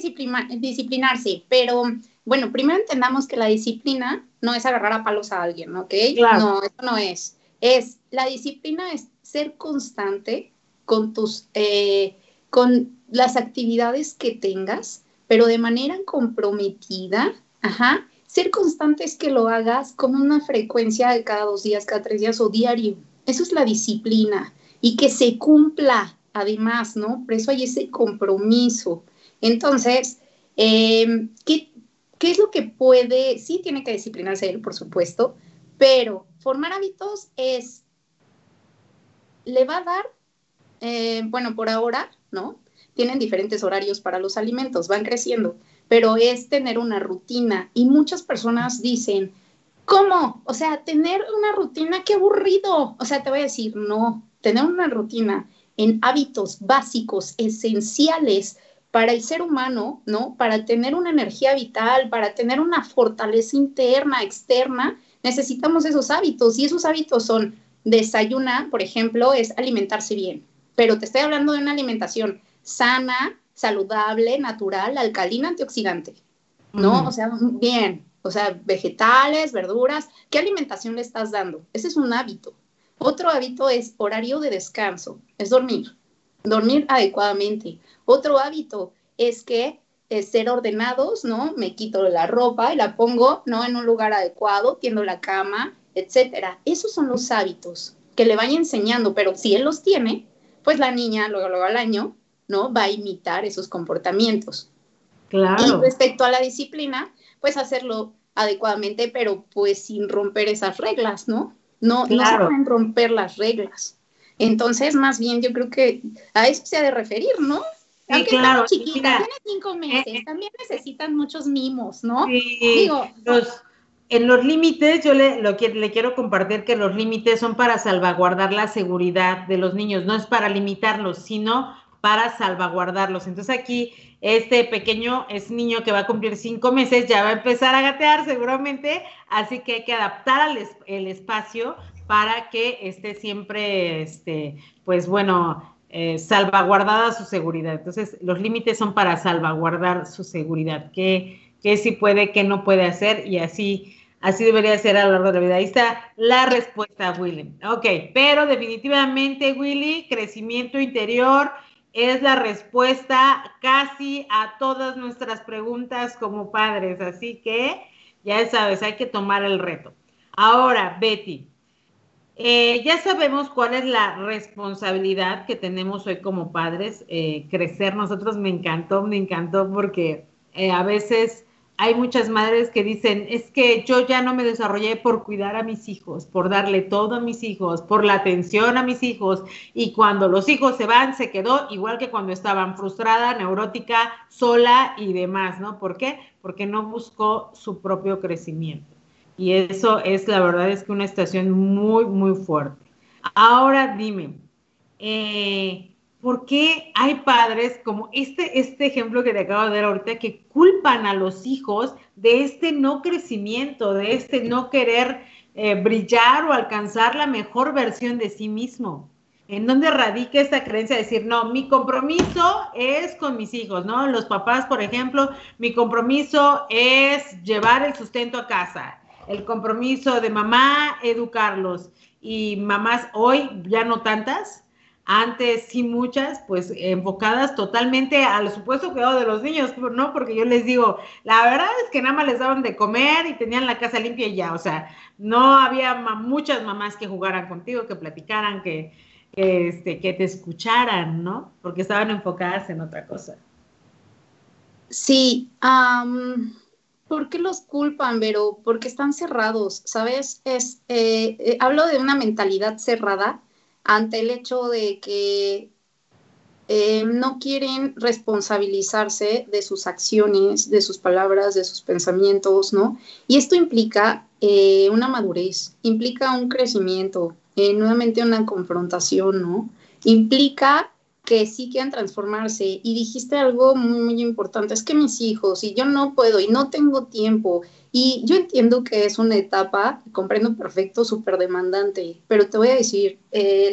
disciplinarse, pero bueno, primero entendamos que la disciplina no es agarrar a palos a alguien, ¿ok? No, eso no es. Es, la disciplina es ser constante con tus, eh, con las actividades que tengas, pero de manera comprometida, ser constante es que lo hagas con una frecuencia de cada dos días, cada tres días o diario. Eso es la disciplina y que se cumpla además, ¿no? Por eso hay ese compromiso. Entonces, em, ¿qué, ¿qué es lo que puede? Sí tiene que disciplinarse él, por supuesto, pero formar hábitos es, le va a dar, eh, bueno, por ahora, ¿no? Tienen diferentes horarios para los alimentos, van creciendo, pero es tener una rutina. Y muchas personas dicen, ¿cómo? O sea, tener una rutina, qué aburrido. O sea, te voy a decir, no, tener una rutina en hábitos básicos, esenciales para el ser humano, ¿no? Para tener una energía vital, para tener una fortaleza interna, externa, necesitamos esos hábitos y esos hábitos son desayunar, por ejemplo, es alimentarse bien, pero te estoy hablando de una alimentación sana, saludable, natural, alcalina, antioxidante, ¿no? O sea, bien, o sea, vegetales, verduras, ¿qué alimentación le estás dando? Ese es un hábito. Otro hábito es horario de descanso, es dormir, dormir adecuadamente. Otro hábito es que es ser ordenados, ¿no? Me quito la ropa y la pongo, ¿no? En un lugar adecuado, tiendo la cama, etcétera. Esos son los hábitos que le vaya enseñando, pero si él los tiene, pues la niña luego, luego al año, ¿no? Va a imitar esos comportamientos. Claro. Y respecto a la disciplina, pues hacerlo adecuadamente, pero pues sin romper esas reglas, ¿no? No, no se pueden romper las reglas. Entonces, más bien, yo creo que a eso se ha de referir, ¿no? Aunque claro, chiquita, tiene cinco eh, meses, eh, también necesitan muchos mimos, ¿no? Sí, Digo, en los límites, yo le, lo que, le quiero compartir que los límites son para salvaguardar la seguridad de los niños, no es para limitarlos, sino para salvaguardarlos. Entonces aquí este pequeño es niño que va a cumplir cinco meses, ya va a empezar a gatear seguramente, así que hay que adaptar el espacio para que esté siempre, este, pues bueno, eh, salvaguardada su seguridad. Entonces los límites son para salvaguardar su seguridad, que, que sí puede, que no puede hacer y así Así debería ser a lo largo de la vida. Ahí está la respuesta, Willy. Ok, pero definitivamente, Willy, crecimiento interior, es la respuesta casi a todas nuestras preguntas como padres. Así que ya sabes, hay que tomar el reto. Ahora, Betty, eh, ya sabemos cuál es la responsabilidad que tenemos hoy como padres. Eh, crecer nosotros me encantó, me encantó porque eh, a veces hay muchas madres que dicen, es que yo ya no me desarrollé por cuidar a mis hijos, por darle todo a mis hijos, por la atención a mis hijos. Y cuando los hijos se van, se quedó igual que cuando estaban frustrada, neurótica, sola y demás, ¿no? ¿Por qué? Porque no buscó su propio crecimiento. Y eso es, la verdad, es que una estación muy, muy fuerte. Ahora dime, eh, ¿por qué hay padres como este, este ejemplo que te acabo de dar ahorita que culpan a los hijos de este no crecimiento, de este no querer eh, brillar o alcanzar la mejor versión de sí mismo? ¿En dónde radica esta creencia de decir, no, mi compromiso es con mis hijos, ¿no? Los papás, por ejemplo, mi compromiso es llevar el sustento a casa, el compromiso de mamá, educarlos. Y mamás hoy ya no tantas, antes sí muchas, pues enfocadas totalmente al supuesto cuidado de los niños, ¿no? Porque yo les digo, la verdad es que nada más les daban de comer y tenían la casa limpia y ya, o sea, no había muchas mamás que jugaran contigo, que platicaran, que, este, que te escucharan, ¿no? Porque estaban enfocadas en otra cosa. Sí, ¿por qué los culpan, Vero? Porque están cerrados, ¿sabes? Es, eh, eh, hablo de una mentalidad cerrada ante el hecho de que eh, no quieren responsabilizarse de sus acciones, de sus palabras, de sus pensamientos, ¿no? Y esto implica eh, una madurez, implica un crecimiento, eh, nuevamente una confrontación, ¿no? Implica que sí quieran transformarse. Y dijiste algo muy, muy importante, es que mis hijos, y yo no puedo, y no tengo tiempo, y yo entiendo que es una etapa, comprendo perfecto, súper demandante, pero te voy a decir,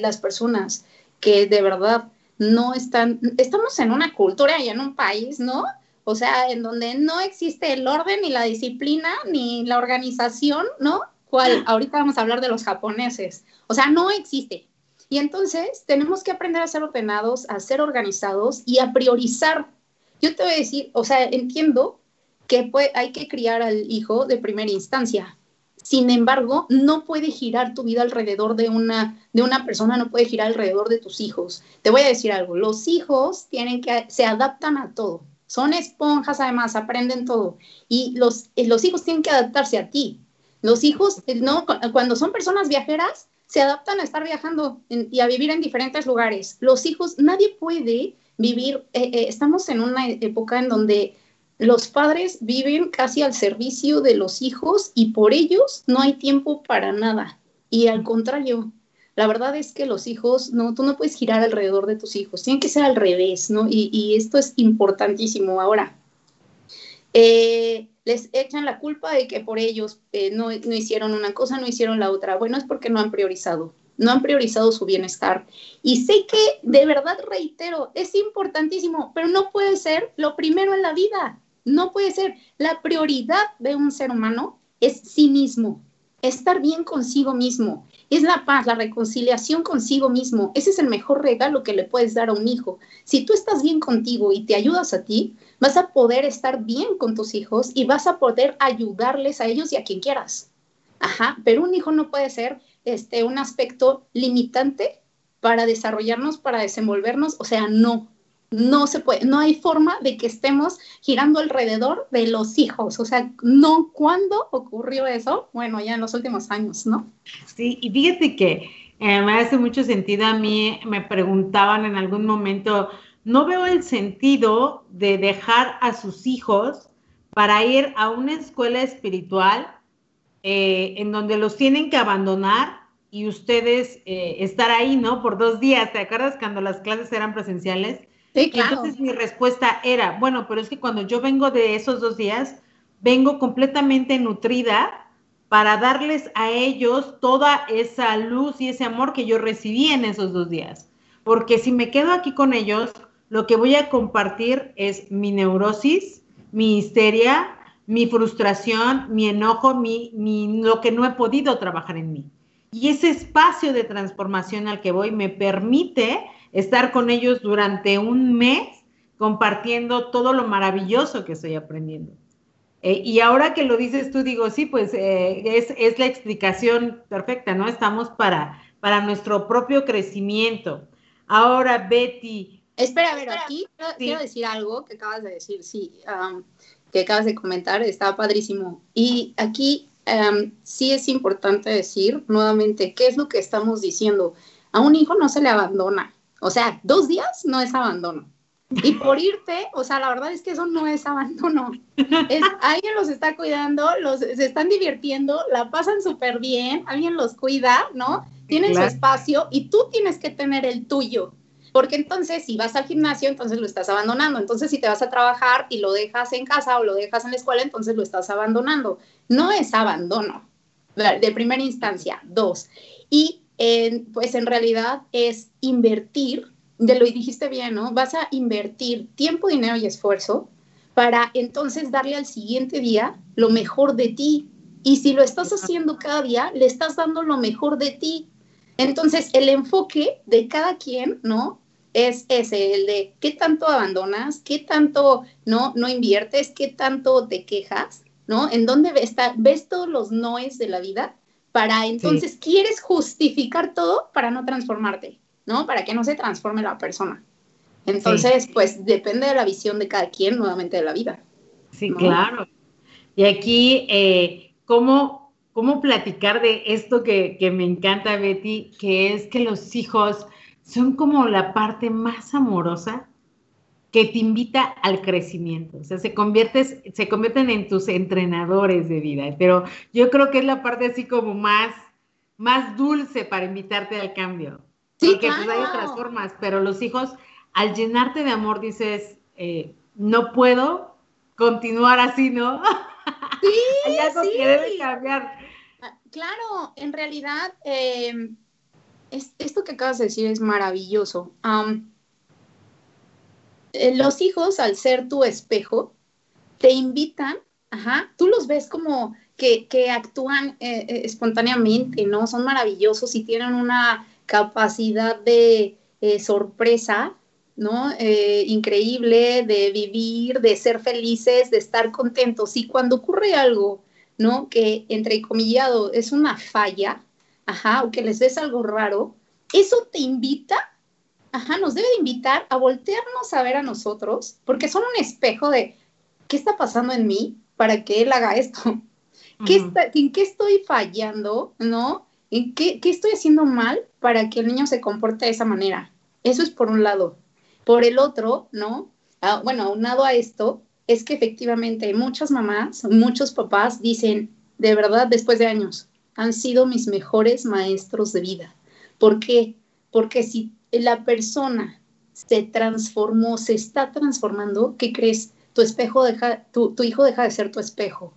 las personas que de verdad no están, estamos en una cultura y en un país, ¿no? O sea, en donde no existe el orden ni la disciplina ni la organización, ¿no? ¿Cuál? Ahorita vamos a hablar de los japoneses. O sea, no existe. Y entonces tenemos que aprender a ser ordenados, a ser organizados y a priorizar. Yo te voy a decir, o sea, entiendo que hay que criar al hijo de primera instancia, sin embargo, no puede girar tu vida alrededor de una, de una persona, no puede girar alrededor de tus hijos. Te voy a decir algo, los hijos tienen que, se adaptan a todo. Son esponjas además, aprenden todo. Y los, eh, los hijos tienen que adaptarse a ti. Los hijos, eh, no, cuando son personas viajeras, se adaptan a estar viajando y a vivir en diferentes lugares. Los hijos, nadie puede vivir, eh, estamos en una época en donde los padres viven casi al servicio de los hijos y por ellos no hay tiempo para nada. Y al contrario, la verdad es que los hijos, no, tú no puedes girar alrededor de tus hijos, tienen que ser al revés, ¿no? Y, esto es importantísimo. Ahora, eh, les echan la culpa de que por ellos eh, no, no hicieron una cosa, no hicieron la otra. Bueno, es porque no han priorizado no han priorizado su bienestar. Y sé que, de verdad, reitero, es importantísimo, pero no puede ser lo primero en la vida. No puede ser. La prioridad de un ser humano es sí mismo, estar bien consigo mismo. Es la paz, la reconciliación consigo mismo. Ese es el mejor regalo que le puedes dar a un hijo. Si tú estás bien contigo y te ayudas a ti, vas a poder estar bien con tus hijos y vas a poder ayudarles a ellos y a quien quieras. Ajá, pero un hijo no puede ser este, un aspecto limitante para desarrollarnos, para desenvolvernos. O sea, no, no se puede, no hay forma de que estemos girando alrededor de los hijos. O sea, no, ¿cuándo ocurrió eso? Bueno, ya en los últimos años, ¿no? Sí, y fíjate que eh, me hace mucho sentido a mí, me preguntaban en algún momento, no veo el sentido de dejar a sus hijos para ir a una escuela espiritual eh, en donde los tienen que abandonar y ustedes eh, estar ahí, ¿no? Por dos días. ¿Te acuerdas cuando las clases eran presenciales? Entonces mi respuesta era, bueno, pero es que cuando yo vengo de esos dos días, vengo completamente nutrida para darles a ellos toda esa luz y ese amor que yo recibí en esos dos días. Porque si me quedo aquí con ellos, lo que voy a compartir es mi neurosis, mi histeria, mi frustración, mi enojo, mi, mi, lo que no he podido trabajar en mí. Y ese espacio de transformación al que voy me permite estar con ellos durante un mes compartiendo todo lo maravilloso que estoy aprendiendo. Eh, y ahora que lo dices tú, digo, sí, pues eh, es, la explicación perfecta, ¿no? Estamos para, para nuestro propio crecimiento. Ahora, Betty. Espera, a ver, aquí quiero, decir algo que acabas de decir, sí, que acabas de comentar, estaba padrísimo. Y aquí sí es importante decir nuevamente, ¿qué es lo que estamos diciendo? A un hijo no se le abandona, o sea, dos días no es abandono. Y por irte, o sea, la verdad es que eso no es abandono. Es, alguien los está cuidando, los, se están divirtiendo, la pasan súper bien, alguien los cuida, ¿no? Tienen su espacio y tú tienes que tener el tuyo. Porque entonces, si vas al gimnasio, entonces lo estás abandonando. Entonces, si te vas a trabajar y lo dejas en casa o lo dejas en la escuela, entonces lo estás abandonando. No es abandono, de primera instancia. Dos. Y pues en realidad es invertir, de lo dijiste bien, ¿no? Vas a invertir tiempo, dinero y esfuerzo para entonces darle al siguiente día lo mejor de ti. Y si lo estás haciendo cada día, le estás dando lo mejor de ti. Entonces, el enfoque de cada quien, ¿no? Es ese, el de qué tanto abandonas, qué tanto no, no inviertes, qué tanto te quejas, ¿no? En dónde ves, ves todos los noes de la vida para entonces quieres justificar todo para no transformarte, ¿no? Para que no se transforme la persona. Entonces, pues depende de la visión de cada quien, nuevamente de la vida. Sí, claro. Y aquí, eh, ¿cómo, ¿cómo platicar de esto que, que me encanta, Betty? Que es que los hijos son como la parte más amorosa que te invita al crecimiento. O sea, se, conviertes, se convierten en tus entrenadores de vida. Pero yo creo que es la parte así como más, más dulce para invitarte al cambio. Sí, Porque pues hay otras formas, pero los hijos, al llenarte de amor, dices, eh, no puedo continuar así, ¿no? Sí, hay algo que debe cambiar. Ah, claro, en realidad, esto que acabas de decir es maravilloso. Eh, los hijos, al ser tu espejo, te invitan, tú los ves como que, actúan eh, eh, espontáneamente, ¿no? Son maravillosos y tienen una capacidad de sorpresa, ¿no? increíble, de vivir, de ser felices, de estar contentos. Y cuando ocurre algo, ¿no? Que entre comillado es una falla, ajá, o que les ves algo raro, eso te invita ajá, nos debe de invitar a voltearnos a ver a nosotros, porque son un espejo de qué está pasando en mí para que él haga esto. ¿En qué estoy fallando? ¿No? ¿En qué, qué estoy haciendo mal para que el niño se comporte de esa manera? Eso es por un lado. Por el otro, ¿no? Ah, bueno, aunado a esto, es que efectivamente muchas mamás, muchos papás dicen, de verdad, después de años, han sido mis mejores maestros de vida. ¿Por qué? Porque si la persona se transformó, se está transformando, ¿qué crees? Tu espejo deja, tu, hijo deja de ser tu espejo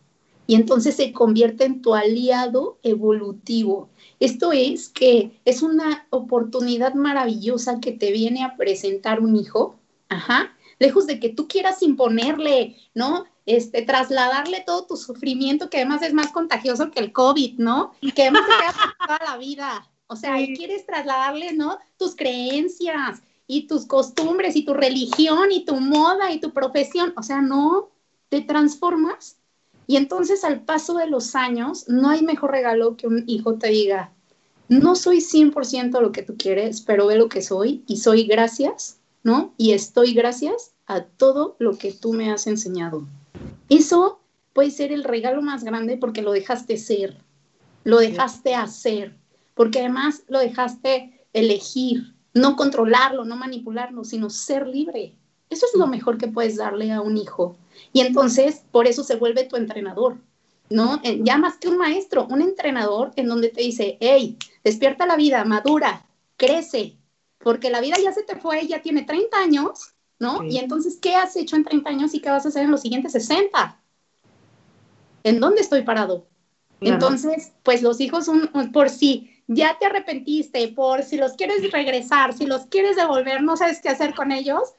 y entonces se convierte en tu aliado evolutivo. Esto es que es una oportunidad maravillosa que te viene a presentar un hijo, ajá, lejos de que tú quieras imponerle, ¿no? Este, trasladarle todo tu sufrimiento, que además es más contagioso que el COVID, ¿no? Y que además se queda toda la vida. O sea, y quieres trasladarle, ¿no? Tus creencias y tus costumbres y tu religión y tu moda y tu profesión. O sea, no, te transformas. Y entonces al paso de los años, no hay mejor regalo que un hijo te diga, no soy 100% lo que tú quieres, pero ve lo que soy y soy gracias, ¿no? Y estoy gracias a todo lo que tú me has enseñado. Eso puede ser el regalo más grande porque lo dejaste ser, lo dejaste hacer porque además lo dejaste elegir, no controlarlo, no manipularlo, sino ser libre. Eso es lo mejor que puedes darle a un hijo. Y entonces, por eso se vuelve tu entrenador, ¿no? Ya más que un maestro, un entrenador en donde te dice, hey, despierta la vida, madura, crece, porque la vida ya se te fue, ya tiene 30 años, ¿no? Y entonces, ¿qué has hecho en 30 años y qué vas a hacer en los siguientes 60? ¿En dónde estoy parado? Entonces, pues los hijos son por sí ya te arrepentiste por si los quieres regresar, si los quieres devolver, no sabes qué hacer con ellos,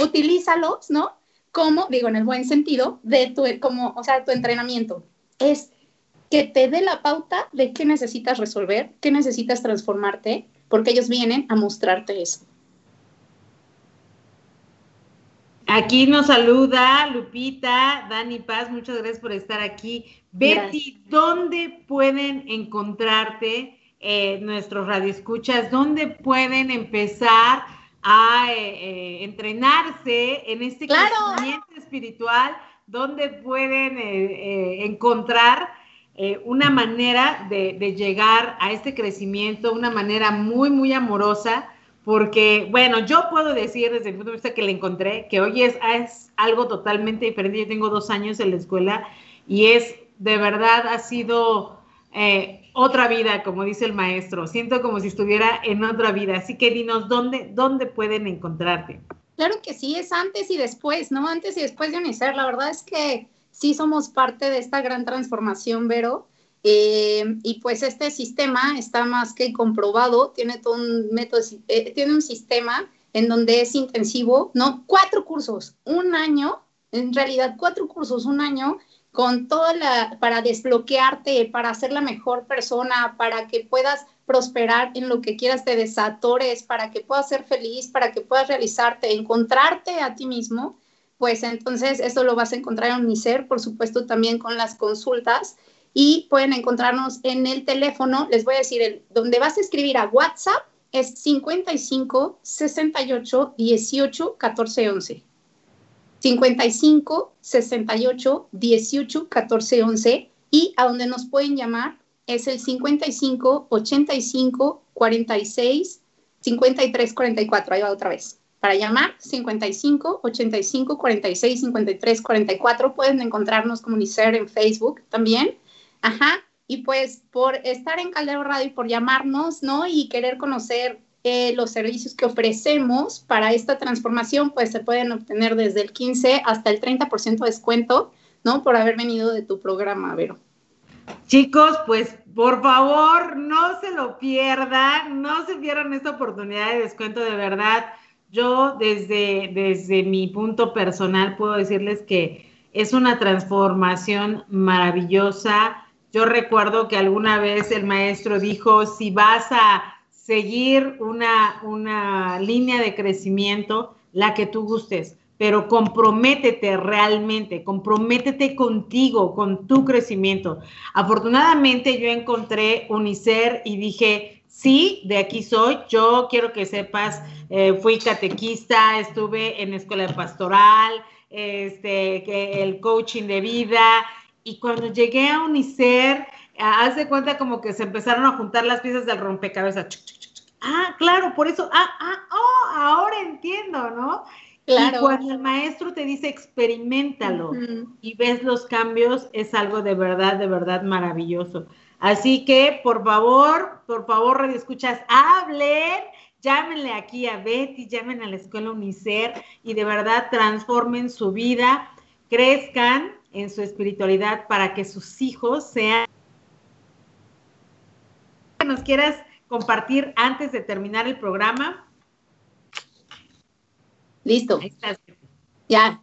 utilízalos, ¿no? Como, digo, en el buen sentido, de tu, como, o sea, tu entrenamiento. Es que te dé la pauta de qué necesitas resolver, qué necesitas transformarte, porque ellos vienen a mostrarte eso. Aquí nos saluda Lupita, Dani Paz, muchas gracias por estar aquí. Betty, ¿dónde pueden encontrarte? eh, nuestros radioescuchas, dónde pueden empezar a eh, eh, entrenarse en este crecimiento espiritual, dónde pueden eh, encontrar una manera de, de, llegar a este crecimiento, una manera muy, muy amorosa, porque, bueno, yo puedo decir desde el punto de vista que le encontré, que hoy es, es algo totalmente diferente. Yo tengo dos años en la escuela y es, de verdad, ha sido otra vida, como dice el maestro. Siento como si estuviera en otra vida. Así que dinos, ¿dónde, dónde pueden encontrarte? Claro que sí, es antes y después, ¿no? Antes y después de Unicer. La verdad es que sí somos parte de esta gran transformación, Vero. Eh, y pues este sistema está más que comprobado, tiene todo un método, eh, tiene un sistema en donde es intensivo, ¿no? Cuatro cursos, un año, en realidad cuatro cursos, un año, con toda la, para desbloquearte, para ser la mejor persona, para que puedas prosperar en lo que quieras, te desatores, para que puedas ser feliz, para que puedas realizarte, encontrarte a ti mismo, pues entonces eso lo vas a encontrar en mi ser, por supuesto también con las consultas y pueden encontrarnos en el teléfono, les voy a decir, el, donde vas a escribir a WhatsApp es 55 68 18 14 11. 55 68 18 14 11 y a donde nos pueden llamar es el 55 85 46 5344, ahí va otra vez. Para llamar, 55 85 46 53 44. Pueden encontrarnos como en Facebook también. Ajá. Y pues por estar en Caldero Radio y por llamarnos, ¿no? Y querer conocer eh, los servicios que ofrecemos para esta transformación, pues se pueden obtener desde el 15 hasta el 30% de descuento, ¿no? Por haber venido de tu programa, Vero. Chicos, pues por favor, no se lo pierdan, no se pierdan esta oportunidad de descuento de verdad. Yo desde, desde mi punto personal puedo decirles que es una transformación maravillosa. Yo recuerdo que alguna vez el maestro dijo, si vas a seguir una, una línea de crecimiento, la que tú gustes, pero comprométete realmente, comprométete contigo, con tu crecimiento. Afortunadamente yo encontré Unicer y dije, sí, de aquí soy, yo quiero que sepas, eh, fui catequista, estuve en escuela pastoral, este, que el coaching de vida, y cuando llegué a Unicer, haz de cuenta como que se empezaron a juntar las piezas del rompecabezas. Ah, claro, por eso, ah, ah, oh, ahora entiendo, ¿no? Y cuando el maestro te dice experimentalo y ves los cambios, es algo de verdad, de verdad maravilloso. Así que, por favor, por favor, Radio Escuchas, hablen, llámenle aquí a Betty, llamen a la escuela Unicer y de verdad transformen su vida, crezcan en su espiritualidad para que sus hijos sean. ¿Nos quieras compartir antes de terminar el programa? Listo. Ya.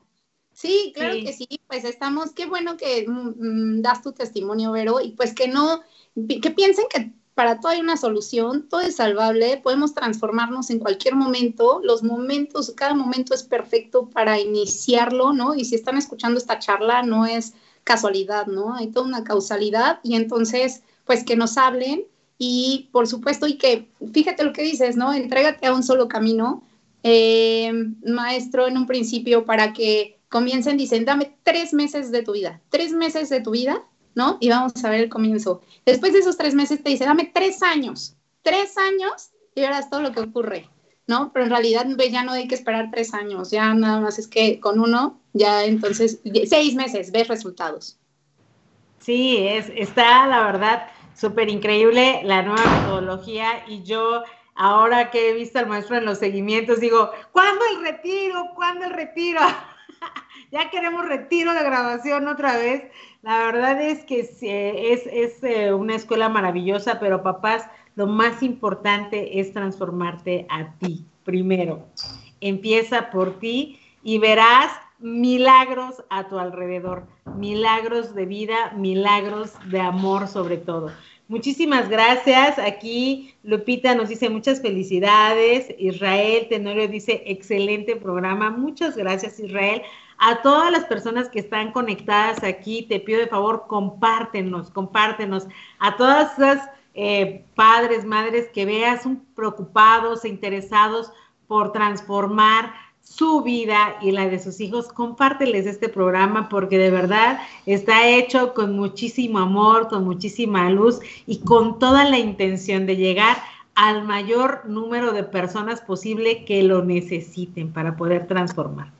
Sí, claro que sí, pues estamos, qué bueno que mm, mm, das tu testimonio, Vero, y pues que no, que piensen que para todo hay una solución, todo es salvable, podemos transformarnos en cualquier momento, los momentos, cada momento es perfecto para iniciarlo, ¿no? Y si están escuchando esta charla, no es casualidad, ¿no? Hay toda una causalidad y entonces, pues que nos hablen y por supuesto, y que, fíjate lo que dices, ¿no? Entrégate a un solo camino, eh, maestro, en un principio para que comiencen, dicen, dame tres meses de tu vida, tres meses de tu vida, ¿no? Y vamos a ver el comienzo. Después de esos tres meses te dice, dame tres años, tres años y verás todo lo que ocurre, ¿no? Pero en realidad ya no hay que esperar tres años, ya nada más es que con uno, ya entonces, seis meses, ves resultados. Sí, es, está la verdad súper increíble la nueva metodología y yo ahora que he visto al maestro en los seguimientos, digo, ¿cuándo el retiro? ¿Cuándo el retiro? ya queremos retiro de grabación otra vez. La verdad es que es, es eh, una escuela maravillosa, pero papás, lo más importante es transformarte a ti primero. Empieza por ti y verás milagros a tu alrededor, milagros de vida, milagros de amor sobre todo. Muchísimas gracias. Aquí Lupita nos dice muchas felicidades. Israel Tenorio dice excelente programa. Muchas gracias Israel. A todas las personas que están conectadas aquí, te pido de favor, compártenos, compártenos. A todas esas eh, padres, madres que veas preocupados e interesados por transformar su vida y la de sus hijos, compárteles este programa porque de verdad está hecho con muchísimo amor, con muchísima luz y con toda la intención de llegar al mayor número de personas posible que lo necesiten para poder transformar.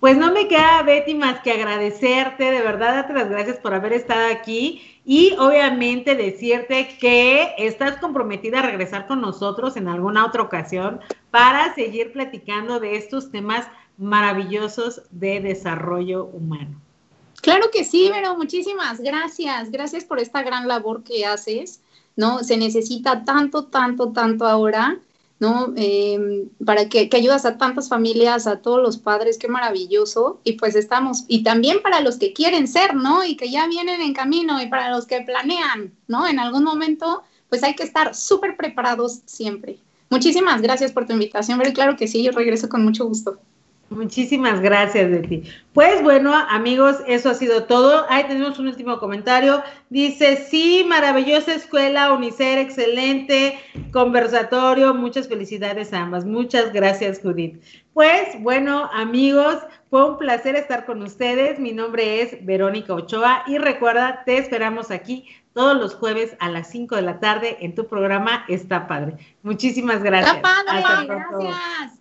Pues no me queda, Betty, más que agradecerte, de verdad, darte las gracias por haber estado aquí y obviamente decirte que estás comprometida a regresar con nosotros en alguna otra ocasión para seguir platicando de estos temas maravillosos de desarrollo humano. Claro que sí, pero muchísimas gracias. Gracias por esta gran labor que haces. ¿no? Se necesita tanto, tanto, tanto ahora ¿no? Em, para que, que, ayudas a tantas familias, a todos los padres, qué maravilloso. Y pues estamos, y también para los que quieren ser, ¿no? Y que ya vienen en camino y para los que planean, ¿no? En algún momento, pues hay que estar súper preparados siempre. Muchísimas gracias por tu invitación, pero claro que sí, yo regreso con mucho gusto. Muchísimas gracias de ti. Pues bueno, amigos, eso ha sido todo. Ahí tenemos un último comentario. Dice, sí, maravillosa escuela, Unicer, excelente conversatorio. Muchas felicidades a ambas. Muchas gracias, Judith. Pues bueno, amigos, fue un placer estar con ustedes. Mi nombre es Verónica Ochoa y recuerda, te esperamos aquí todos los jueves a las 5 de la tarde en tu programa Está Padre. Muchísimas gracias. Está Padre, gracias.